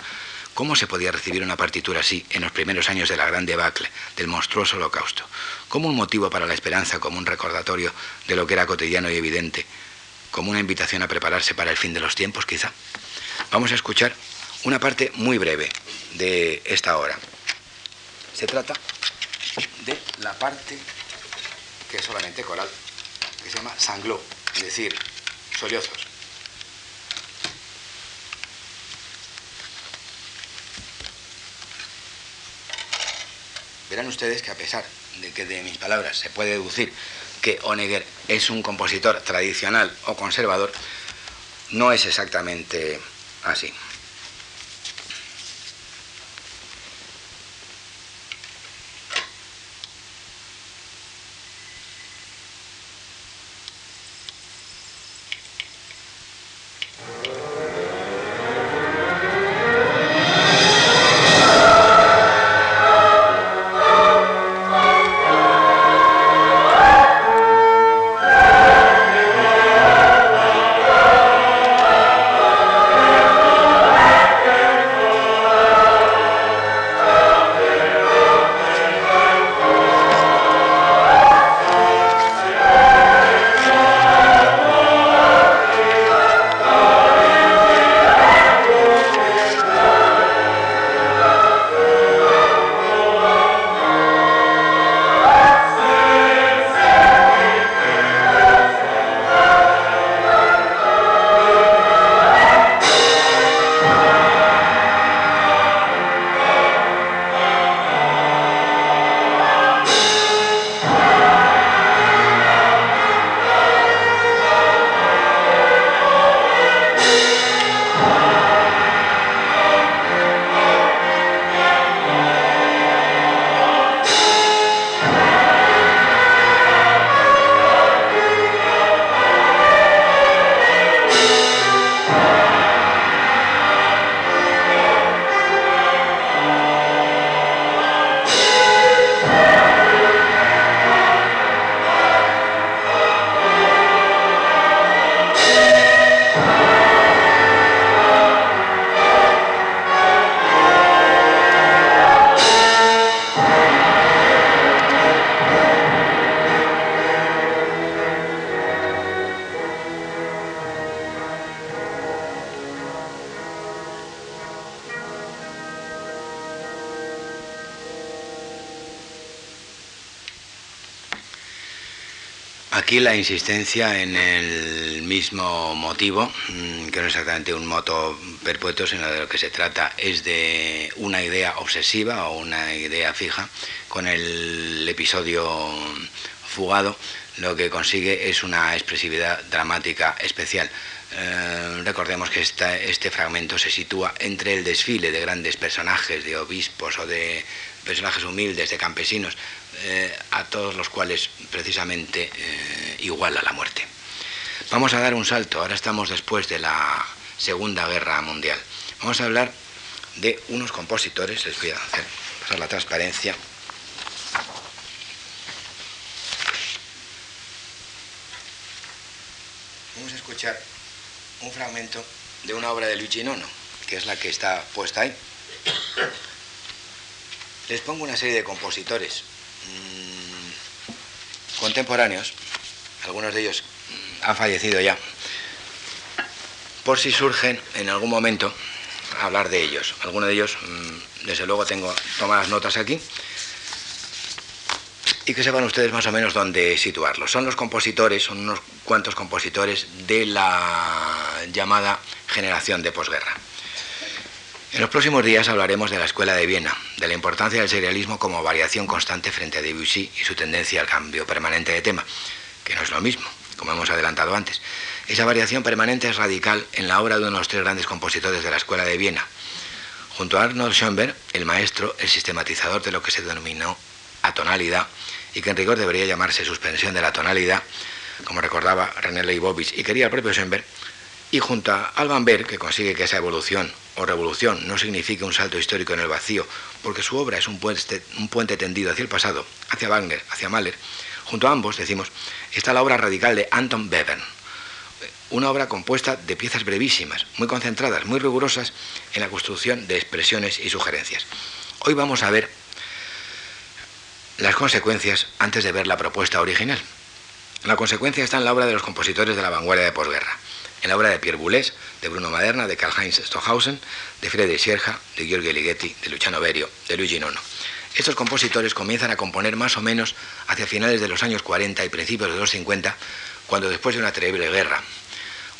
¿Cómo se podía recibir una partitura así en los primeros años de la gran debacle, del monstruoso holocausto? ¿Como un motivo para la esperanza, como un recordatorio de lo que era cotidiano y evidente, como una invitación a prepararse para el fin de los tiempos, quizá. Vamos a escuchar una parte muy breve de esta hora. Se trata de la parte que es solamente coral, que se llama sangló, es decir, sollozos. Verán ustedes que a pesar de que de mis palabras se puede deducir que Honegger es un compositor tradicional o conservador, no es exactamente así. Aquí la insistencia en el mismo motivo, mm, que no es exactamente un moto perpetuo, sino de lo que se trata es de una idea obsesiva o una idea fija, con el episodio fugado lo que consigue es una expresividad dramática especial. Eh, recordemos que este fragmento se sitúa entre el desfile de grandes personajes, de obispos o de personajes humildes, de campesinos, eh, a todos los cuales precisamente eh, iguala la muerte. Vamos a dar un salto, ahora estamos después de la Segunda Guerra Mundial. Vamos a hablar de unos compositores, les voy a hacer pasar la transparencia. Vamos a escuchar un fragmento de una obra de Luigi Nono, que es la que está puesta ahí. Les pongo una serie de compositores mm, contemporáneos, algunos de ellos han fallecido ya, por si surgen en algún momento hablar de ellos. Algunos de ellos, mm, desde luego, tengo tomadas notas aquí y que sepan ustedes más o menos dónde situarlos. Son los compositores, son unos cuantos compositores de la llamada generación de posguerra. En los próximos días hablaremos de la Escuela de Viena, de la importancia del serialismo como variación constante frente a Debussy y su tendencia al cambio permanente de tema, que no es lo mismo, como hemos adelantado antes. Esa variación permanente es radical en la obra de uno los tres grandes compositores de la Escuela de Viena. Junto a Arnold Schoenberg, el maestro, el sistematizador de lo que se denominó atonalidad, y que en rigor debería llamarse suspensión de la tonalidad, como recordaba René Leibovitz y quería el propio Schoenberg, y junto a Alban Berg, que consigue que esa evolución o revolución no signifique un salto histórico en el vacío, porque su obra es un puente, un puente tendido hacia el pasado, hacia Wagner, hacia Mahler, junto a ambos, decimos, está la obra radical de Anton Webern, una obra compuesta de piezas brevísimas, muy concentradas, muy rigurosas en la construcción de expresiones y sugerencias. Hoy vamos a ver las consecuencias antes de ver la propuesta original. La consecuencia está en la obra de los compositores de la vanguardia de posguerra, en la obra de Pierre Boulez, de Bruno Maderna, de Karl-Heinz Stockhausen, de Friedrich Sierja, de Giorgio Ligeti, de Luciano Berio, de Luigi Nono. Estos compositores comienzan a componer más o menos hacia finales de los años 40 y principios de los 50, cuando después de una terrible guerra,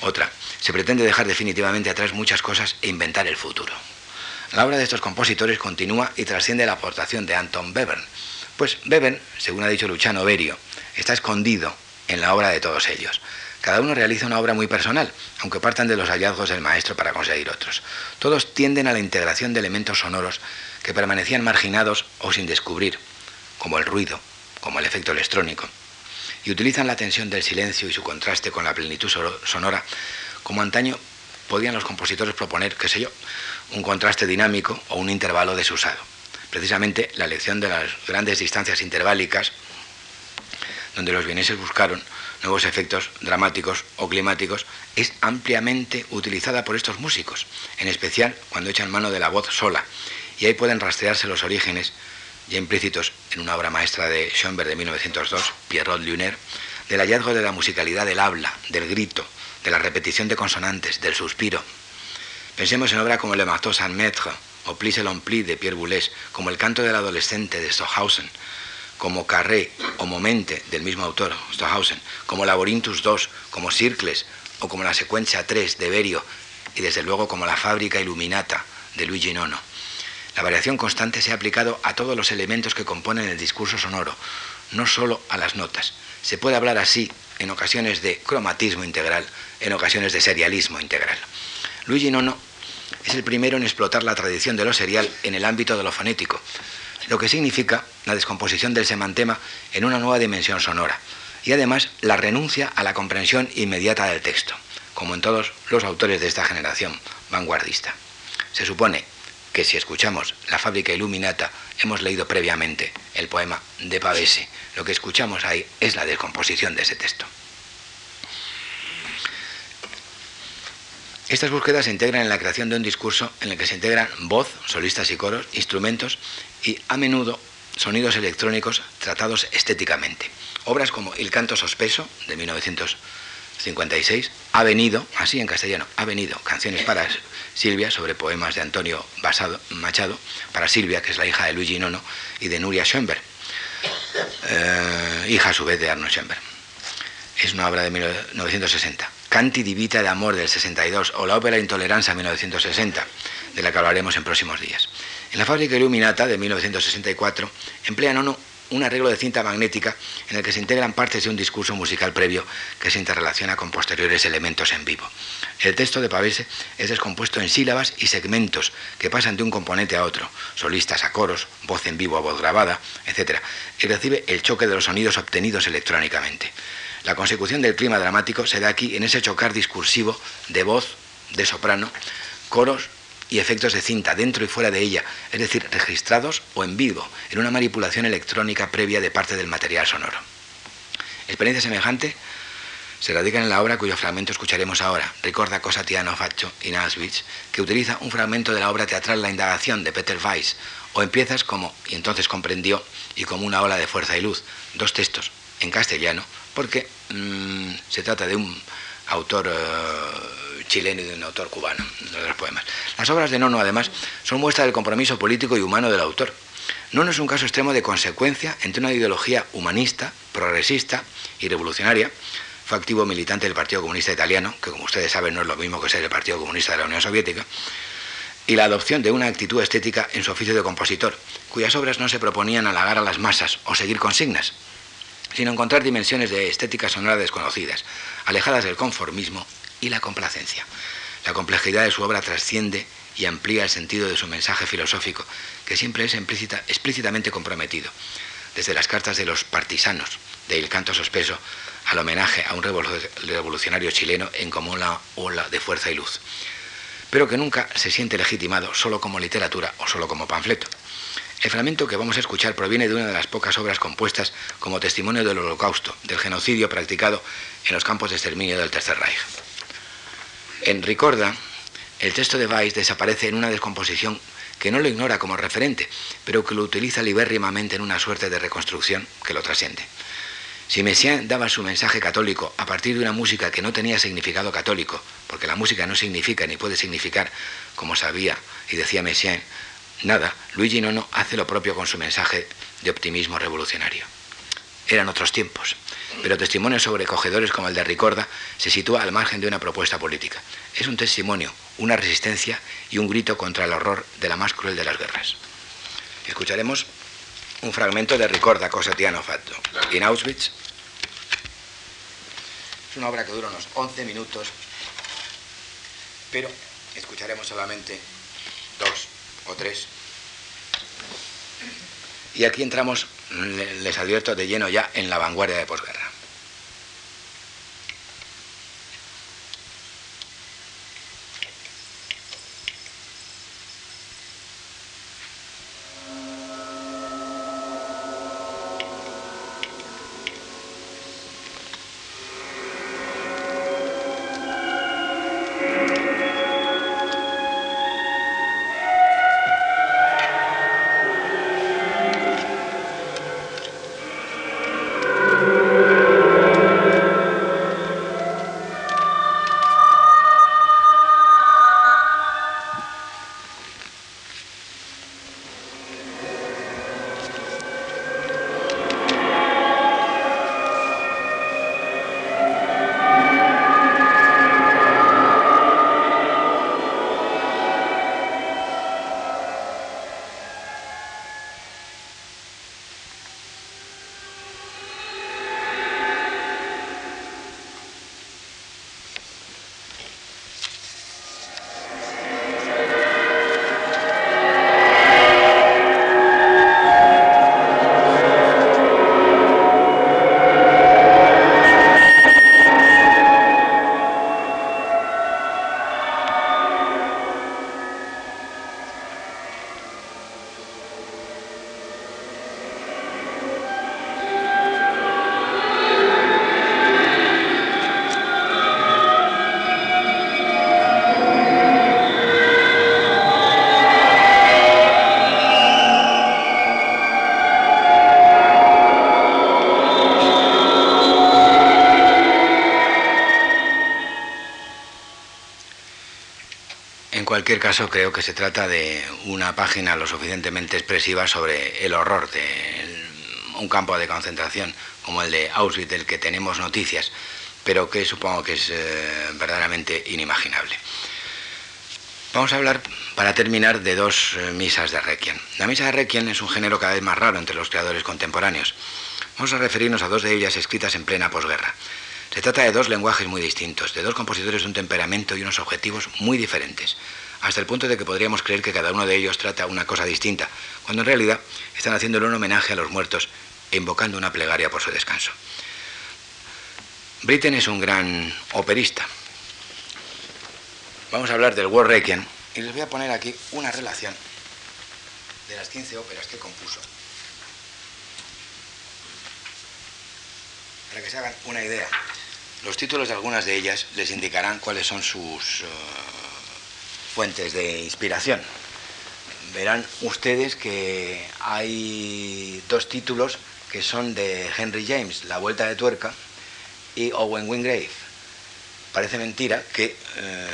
otra, se pretende dejar definitivamente atrás muchas cosas e inventar el futuro. La obra de estos compositores continúa y trasciende la aportación de Anton Webern, pues Beben, según ha dicho Luciano Berio, está escondido en la obra de todos ellos. Cada uno realiza una obra muy personal, aunque partan de los hallazgos del maestro para conseguir otros. Todos tienden a la integración de elementos sonoros que permanecían marginados o sin descubrir, como el ruido, como el efecto electrónico, y utilizan la tensión del silencio y su contraste con la plenitud sonora, como antaño podían los compositores proponer, qué sé yo, un contraste dinámico o un intervalo desusado. Precisamente la elección de las grandes distancias interválicas, donde los vieneses buscaron nuevos efectos dramáticos o climáticos, es ampliamente utilizada por estos músicos, en especial cuando echan mano de la voz sola, y ahí pueden rastrearse los orígenes ya implícitos en una obra maestra de Schoenberg de 1902, Pierrot Luner, del hallazgo de la musicalidad del habla, del grito, de la repetición de consonantes, del suspiro. Pensemos en obra como Le Marteau Saint Maître, o Plis Pli de Pierre Boulez, como El canto del adolescente de Stockhausen, como Carré o Momente del mismo autor, Stockhausen, como Laborintus II, como Circles o como la secuencia 3 de Berio y desde luego como la fábrica Illuminata de Luigi Nono. La variación constante se ha aplicado a todos los elementos que componen el discurso sonoro, no solo a las notas. Se puede hablar así en ocasiones de cromatismo integral, en ocasiones de serialismo integral. Luigi Nono es el primero en explotar la tradición de lo serial en el ámbito de lo fonético, lo que significa la descomposición del semantema en una nueva dimensión sonora y además la renuncia a la comprensión inmediata del texto, como en todos los autores de esta generación vanguardista. Se supone que si escuchamos La fábrica iluminata hemos leído previamente el poema de Pavese. Lo que escuchamos ahí es la descomposición de ese texto. Estas búsquedas se integran en la creación de un discurso en el que se integran voz, solistas y coros, instrumentos y, a menudo, sonidos electrónicos tratados estéticamente. Obras como El canto sospeso, de 1956, Ha venido, así en castellano, Ha venido, canciones para Silvia sobre poemas de Antonio Basado, Machado, para Silvia, que es la hija de Luigi Nono, y de Nuria Schoenberg, eh, hija a su vez de Arno Schoenberg. es una obra de 1960. Canti di Vita de Amor del 62 o la ópera Intolerancia 1960, de la que hablaremos en próximos días. En la fábrica Illuminata de 1964 emplean Ono un arreglo de cinta magnética en el que se integran partes de un discurso musical previo que se interrelaciona con posteriores elementos en vivo. El texto de Pavese es descompuesto en sílabas y segmentos que pasan de un componente a otro, solistas a coros, voz en vivo a voz grabada, etc., y recibe el choque de los sonidos obtenidos electrónicamente. La consecución del clima dramático se da aquí en ese chocar discursivo de voz, de soprano, coros y efectos de cinta dentro y fuera de ella, es decir, registrados o en vivo, en una manipulación electrónica previa de parte del material sonoro. Experiencia semejante se radica en la obra cuyo fragmento escucharemos ahora, Ricorda cosa Tiano Faccio in Auschwitz, que utiliza un fragmento de la obra teatral La indagación de Peter Weiss, o empiezas como, y entonces comprendió, y como una ola de fuerza y luz, dos textos en castellano, porque mm, se trata de un autor eh, chileno y de un autor cubano, los poemas. Las obras de Nono, además, son muestra del compromiso político y humano del autor. Nono es un caso extremo de consecuencia entre una ideología humanista, progresista y revolucionaria. Fue activo militante del Partido Comunista Italiano, que como ustedes saben no es lo mismo que ser el Partido Comunista de la Unión Soviética, y la adopción de una actitud estética en su oficio de compositor, cuyas obras no se proponían halagar a las masas o seguir consignas, sino encontrar dimensiones de estética sonora desconocidas, alejadas del conformismo y la complacencia. La complejidad de su obra trasciende y amplía el sentido de su mensaje filosófico, que siempre es explícitamente comprometido, desde las cartas de los partisanos de El canto sospeso al homenaje a un revolucionario chileno en como una ola de fuerza y luz, pero que nunca se siente legitimado solo como literatura o solo como panfleto. El fragmento que vamos a escuchar proviene de una de las pocas obras compuestas como testimonio del holocausto, del genocidio practicado en los campos de exterminio del Tercer Reich. En Ricorda, el texto de Weiss desaparece en una descomposición que no lo ignora como referente, pero que lo utiliza libérrimamente en una suerte de reconstrucción que lo trasciende. Si Messiaen daba su mensaje católico a partir de una música que no tenía significado católico, porque la música no significa ni puede significar, como sabía y decía Messiaen, Nada, Luigi Nono hace lo propio con su mensaje de optimismo revolucionario. Eran otros tiempos, pero testimonios sobrecogedores como el de Ricorda se sitúa al margen de una propuesta política. Es un testimonio, una resistencia y un grito contra el horror de la más cruel de las guerras. Escucharemos un fragmento de Ricorda, cosa Tiano fatto, en Auschwitz. Es una obra que dura unos 11 minutos, pero escucharemos solamente dos o tres. Y aquí entramos, les advierto, de lleno ya en la vanguardia de posguerra. Cualquier caso, creo que se trata de una página lo suficientemente expresiva sobre el horror del un campo de concentración como el de Auschwitz, del que tenemos noticias, pero que supongo que es eh, verdaderamente inimaginable. Vamos a hablar, para terminar, de dos eh, misas de Requiem. La misa de Requiem es un género cada vez más raro entre los creadores contemporáneos. Vamos a referirnos a dos de ellas escritas en plena posguerra. Se trata de dos lenguajes muy distintos, de dos compositores de un temperamento y unos objetivos muy diferentes, hasta el punto de que podríamos creer que cada uno de ellos trata una cosa distinta, cuando en realidad están haciéndole un homenaje a los muertos e invocando una plegaria por su descanso. Britten es un gran operista, Vamos a hablar del War Requiem y les voy a poner aquí una relación de las 15 óperas que compuso. Para que se hagan una idea. Los títulos de algunas de ellas les indicarán cuáles son sus eh, fuentes de inspiración. Verán ustedes que hay dos títulos que son de Henry James, La Vuelta de Tuerca, y Owen Wingrave. Parece mentira que eh,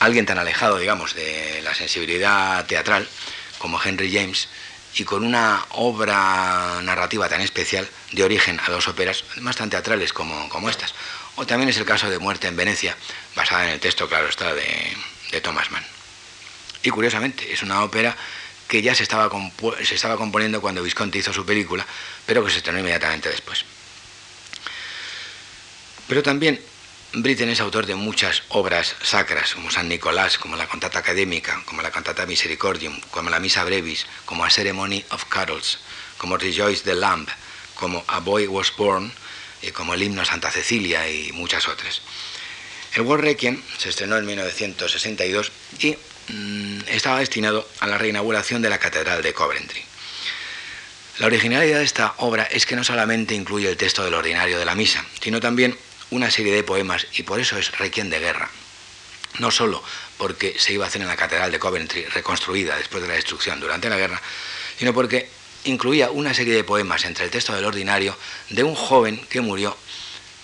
alguien tan alejado, digamos, de la sensibilidad teatral como Henry James y con una obra narrativa tan especial de origen a dos óperas, más tan teatrales como, como estas. O también es el caso de Muerte en Venecia, basada en el texto, claro está, de, de Thomas Mann. Y curiosamente, es una ópera que ya se estaba, se estaba componiendo cuando Visconti hizo su película, pero que se estrenó inmediatamente después. Pero también Britten es autor de muchas obras sacras, como San Nicolás, como la Cantata Académica, como la Cantata Misericordium, como la Misa Brevis, como A Ceremony of Carols, como Rejoice the Lamb, como A Boy Was Born, y como el himno Santa Cecilia y muchas otras. El War Requiem se estrenó en 1962 y mm, estaba destinado a la reinauguración de la Catedral de Coventry. La originalidad de esta obra es que no solamente incluye el texto del ordinario de la misa, sino también una serie de poemas y por eso es Requiem de Guerra. No solo porque se iba a hacer en la Catedral de Coventry, reconstruida después de la destrucción durante la guerra, sino porque incluía una serie de poemas entre el texto del ordinario de un joven que murió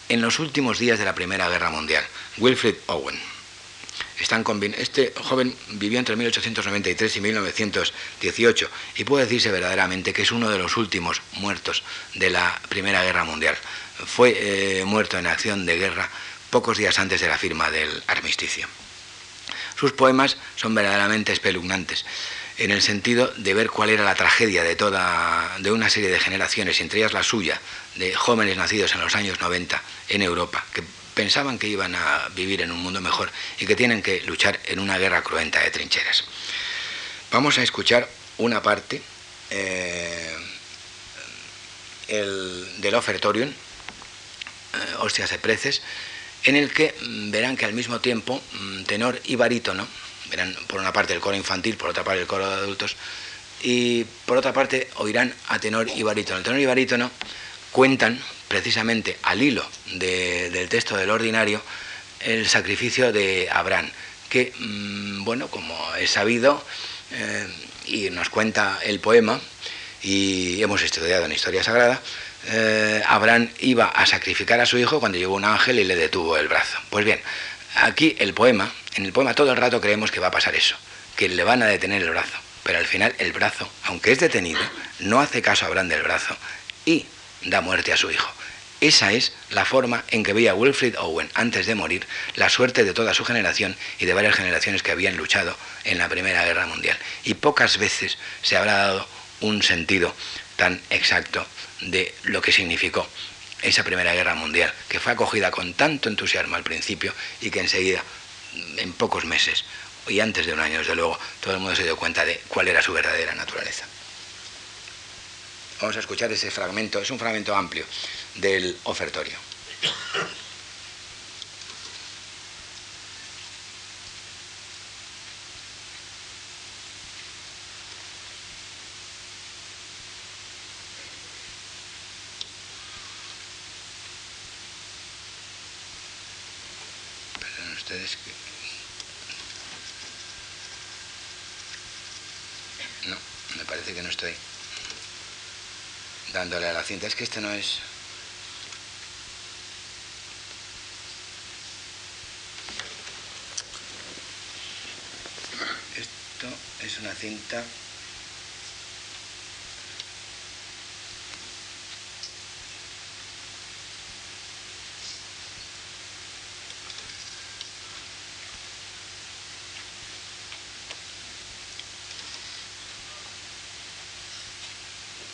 en los últimos días de la Primera Guerra Mundial, Wilfrid Owen. Este joven vivió entre 1893 y 1918 y puede decirse verdaderamente que es uno de los últimos muertos de la Primera Guerra Mundial fue eh, muerto en acción de guerra pocos días antes de la firma del armisticio. Sus poemas son verdaderamente espeluznantes en el sentido de ver cuál era la tragedia de toda de una serie de generaciones, entre ellas la suya, de jóvenes nacidos en los años 90 en Europa, que pensaban que iban a vivir en un mundo mejor y que tienen que luchar en una guerra cruenta de trincheras. Vamos a escuchar una parte eh, del ofertorium eh, hostias de preces, en el que mm, verán que al mismo tiempo mm, tenor y barítono, verán por una parte el coro infantil, por otra parte el coro de adultos, y por otra parte oirán a tenor y barítono. El tenor y barítono cuentan precisamente al hilo del texto del ordinario el sacrificio de Abraham, que, mm, bueno, como es sabido, eh, y nos cuenta el poema, y hemos estudiado en Historia Sagrada, eh, Abraham iba a sacrificar a su hijo cuando llegó un ángel y le detuvo el brazo. Pues bien, aquí el poema, en el poema todo el rato creemos que va a pasar eso, que le van a detener el brazo, pero al final el brazo, aunque es detenido, no hace caso a Abraham del brazo y da muerte a su hijo. Esa es la forma en que veía Wilfrid Owen antes de morir la suerte de toda su generación y de varias generaciones que habían luchado en la Primera Guerra Mundial. Y pocas veces se habrá dado un sentido tan exacto de lo que significó esa Primera Guerra Mundial, que fue acogida con tanto entusiasmo al principio y que enseguida, en pocos meses, y antes de un año, desde luego, todo el mundo se dio cuenta de cuál era su verdadera naturaleza. Vamos a escuchar ese fragmento, es un fragmento amplio del ofertorio. ustedes que... No, me parece que no estoy cinta. Es que este no es... Esto es una cinta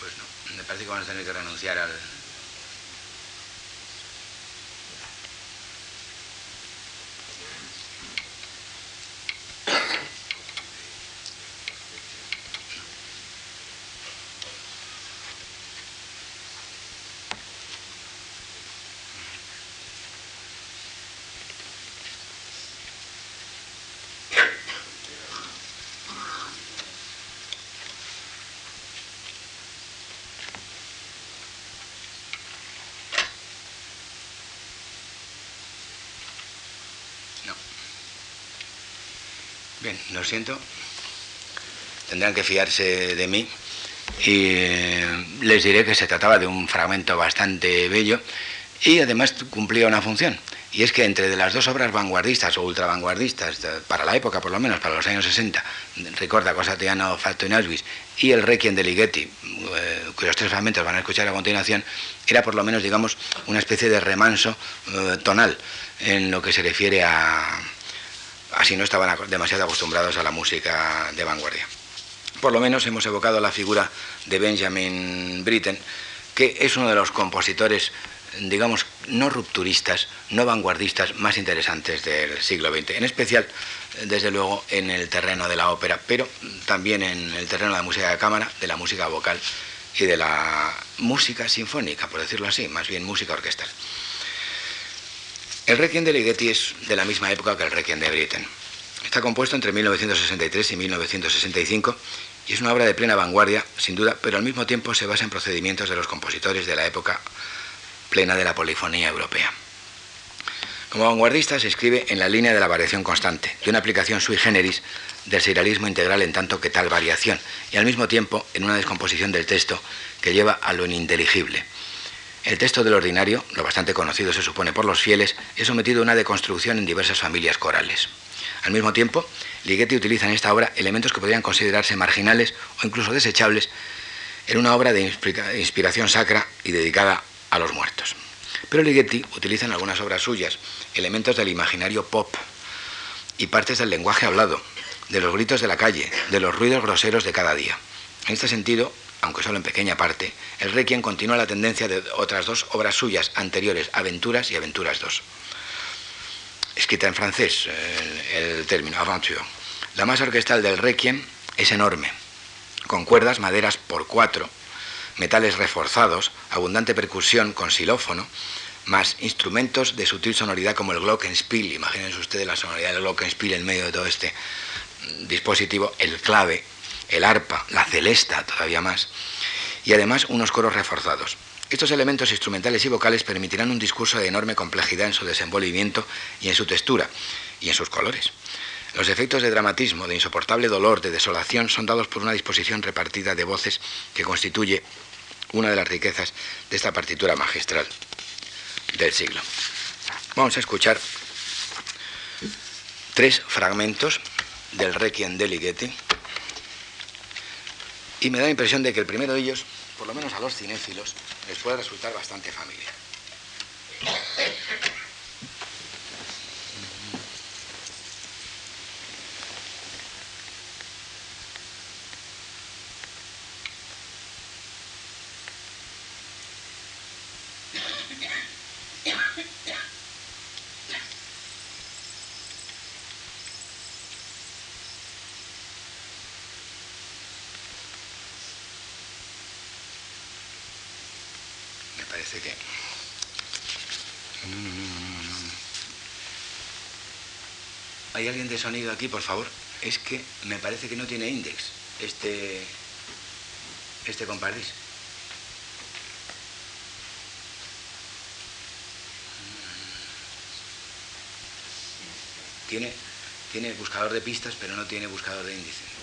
Pues no, me parece que vamos a tener que renunciar al, Bien, lo siento. Tendrán que fiarse de mí. Y eh, les diré que se trataba de un fragmento bastante bello y además cumplía una función. Y es que entre las dos obras vanguardistas o ultra vanguardistas, para la época por lo menos, para los años 60, Ricorda Cosa Tiano Fatto in Auschwitz y el Requiem de Ligeti, eh, cuyos tres fragmentos van a escuchar a continuación, era por lo menos, digamos, una especie de remanso eh, tonal en lo que se refiere a, así no estaban demasiado acostumbrados a la música de vanguardia. Por lo menos hemos evocado la figura de Benjamin Britten, que es uno de los compositores, digamos, no rupturistas, no vanguardistas más interesantes del siglo XX, en especial, desde luego, en el terreno de la ópera, pero también en el terreno de la música de cámara, de la música vocal y de la música sinfónica, por decirlo así, más bien música orquestal. El Requiem de Ligeti es de la misma época que el Requiem de Britten. Está compuesto entre 1963 y 1965 y es una obra de plena vanguardia, sin duda, pero al mismo tiempo se basa en procedimientos de los compositores de la época plena de la polifonía europea. Como vanguardista se escribe en la línea de la variación constante, de una aplicación sui generis del serialismo integral en tanto que tal variación, y al mismo tiempo en una descomposición del texto que lleva a lo ininteligible el texto del ordinario, lo bastante conocido se supone por los fieles, es sometido a una deconstrucción en diversas familias corales. Al mismo tiempo, Ligeti utiliza en esta obra elementos que podrían considerarse marginales o incluso desechables en una obra de inspiración sacra y dedicada a los muertos. Pero Ligeti utiliza en algunas obras suyas elementos del imaginario pop y partes del lenguaje hablado, de los gritos de la calle, de los ruidos groseros de cada día. En este sentido, aunque solo en pequeña parte, el Requiem continúa la tendencia de otras dos obras suyas anteriores, Aventuras y Aventuras II. Escrita en francés, el, término aventure. La más orquestal del Requiem es enorme, con cuerdas, maderas por cuatro, metales reforzados, abundante percusión con xilófono, más instrumentos de sutil sonoridad como el glockenspiel. Imagínense ustedes la sonoridad del glockenspiel en medio de todo este dispositivo, el clave, el arpa, la celesta todavía más, y además unos coros reforzados. Estos elementos instrumentales y vocales permitirán un discurso de enorme complejidad en su desenvolvimiento y en su textura y en sus colores. Los efectos de dramatismo, de insoportable dolor, de desolación son dados por una disposición repartida de voces que constituye una de las riquezas de esta partitura magistral del siglo. Vamos a escuchar tres fragmentos del Requiem de Ligeti y me da la impresión de que el primero de ellos, por lo menos a los cinéfilos, les puede resultar bastante familiar. ¿Hay alguien de sonido aquí, por favor? Es que me parece que no tiene index este, este. Tiene, tiene buscador de pistas, pero no tiene buscador de índice.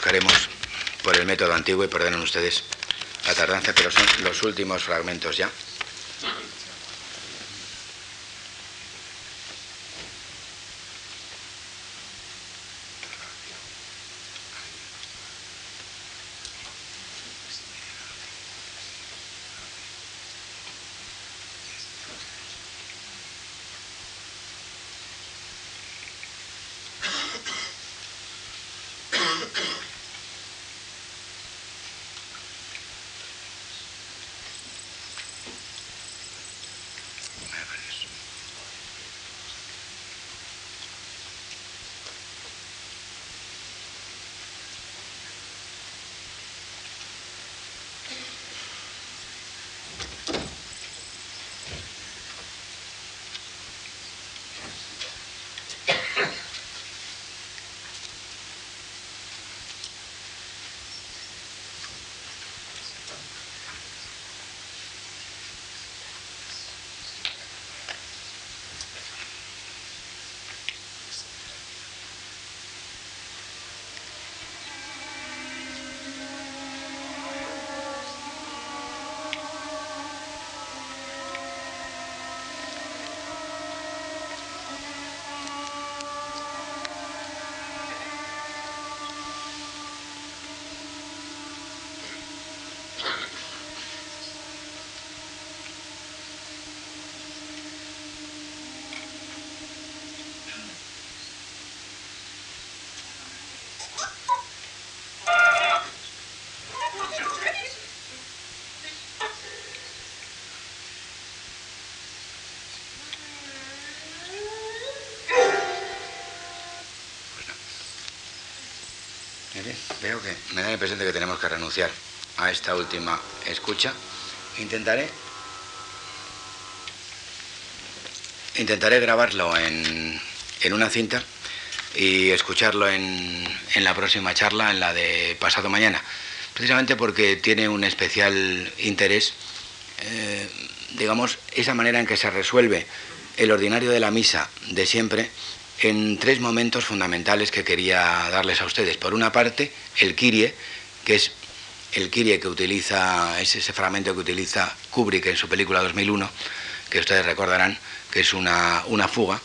Buscaremos por el método antiguo y perdonen ustedes la tardanza, pero son los últimos fragmentos ya. Veo que me da la impresión de que tenemos que renunciar a esta última escucha. Intentaré. Intentaré grabarlo en, en una cinta y escucharlo en, en, la próxima charla, en la de pasado mañana. Precisamente porque tiene un especial interés, eh, digamos, esa manera en que se resuelve el ordinario de la misa de siempre en tres momentos fundamentales que quería darles a ustedes. Por una parte, el Kirie, que es el Kirie que utiliza, es ese fragmento que utiliza Kubrick en su película 2001, que ustedes recordarán que es una, una fuga.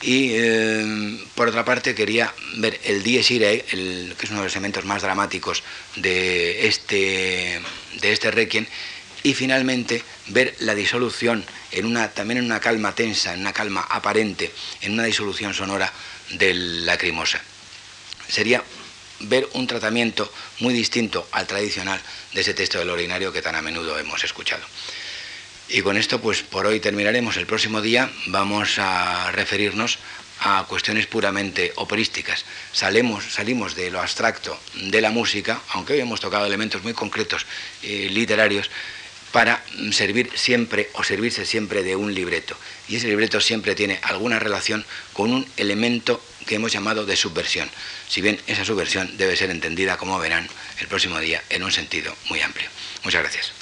Y eh, por otra parte quería ver el Dies Irae, que es uno de los elementos más dramáticos de este, de este Requiem, y finalmente ver la disolución en una, también en una calma tensa, en una calma aparente, en una disolución sonora del lacrimosa. Sería ver un tratamiento muy distinto al tradicional de ese texto del ordinario que tan a menudo hemos escuchado. Y con esto, pues por hoy terminaremos. El próximo día vamos a referirnos a cuestiones puramente operísticas. Salimos, salimos de lo abstracto de la música, aunque hoy hemos tocado elementos muy concretos eh, literarios, para servir siempre o servirse siempre de un libreto. Y ese libreto siempre tiene alguna relación con un elemento que hemos llamado de subversión, si bien esa subversión debe ser entendida, como verán, el próximo día en un sentido muy amplio. Muchas gracias.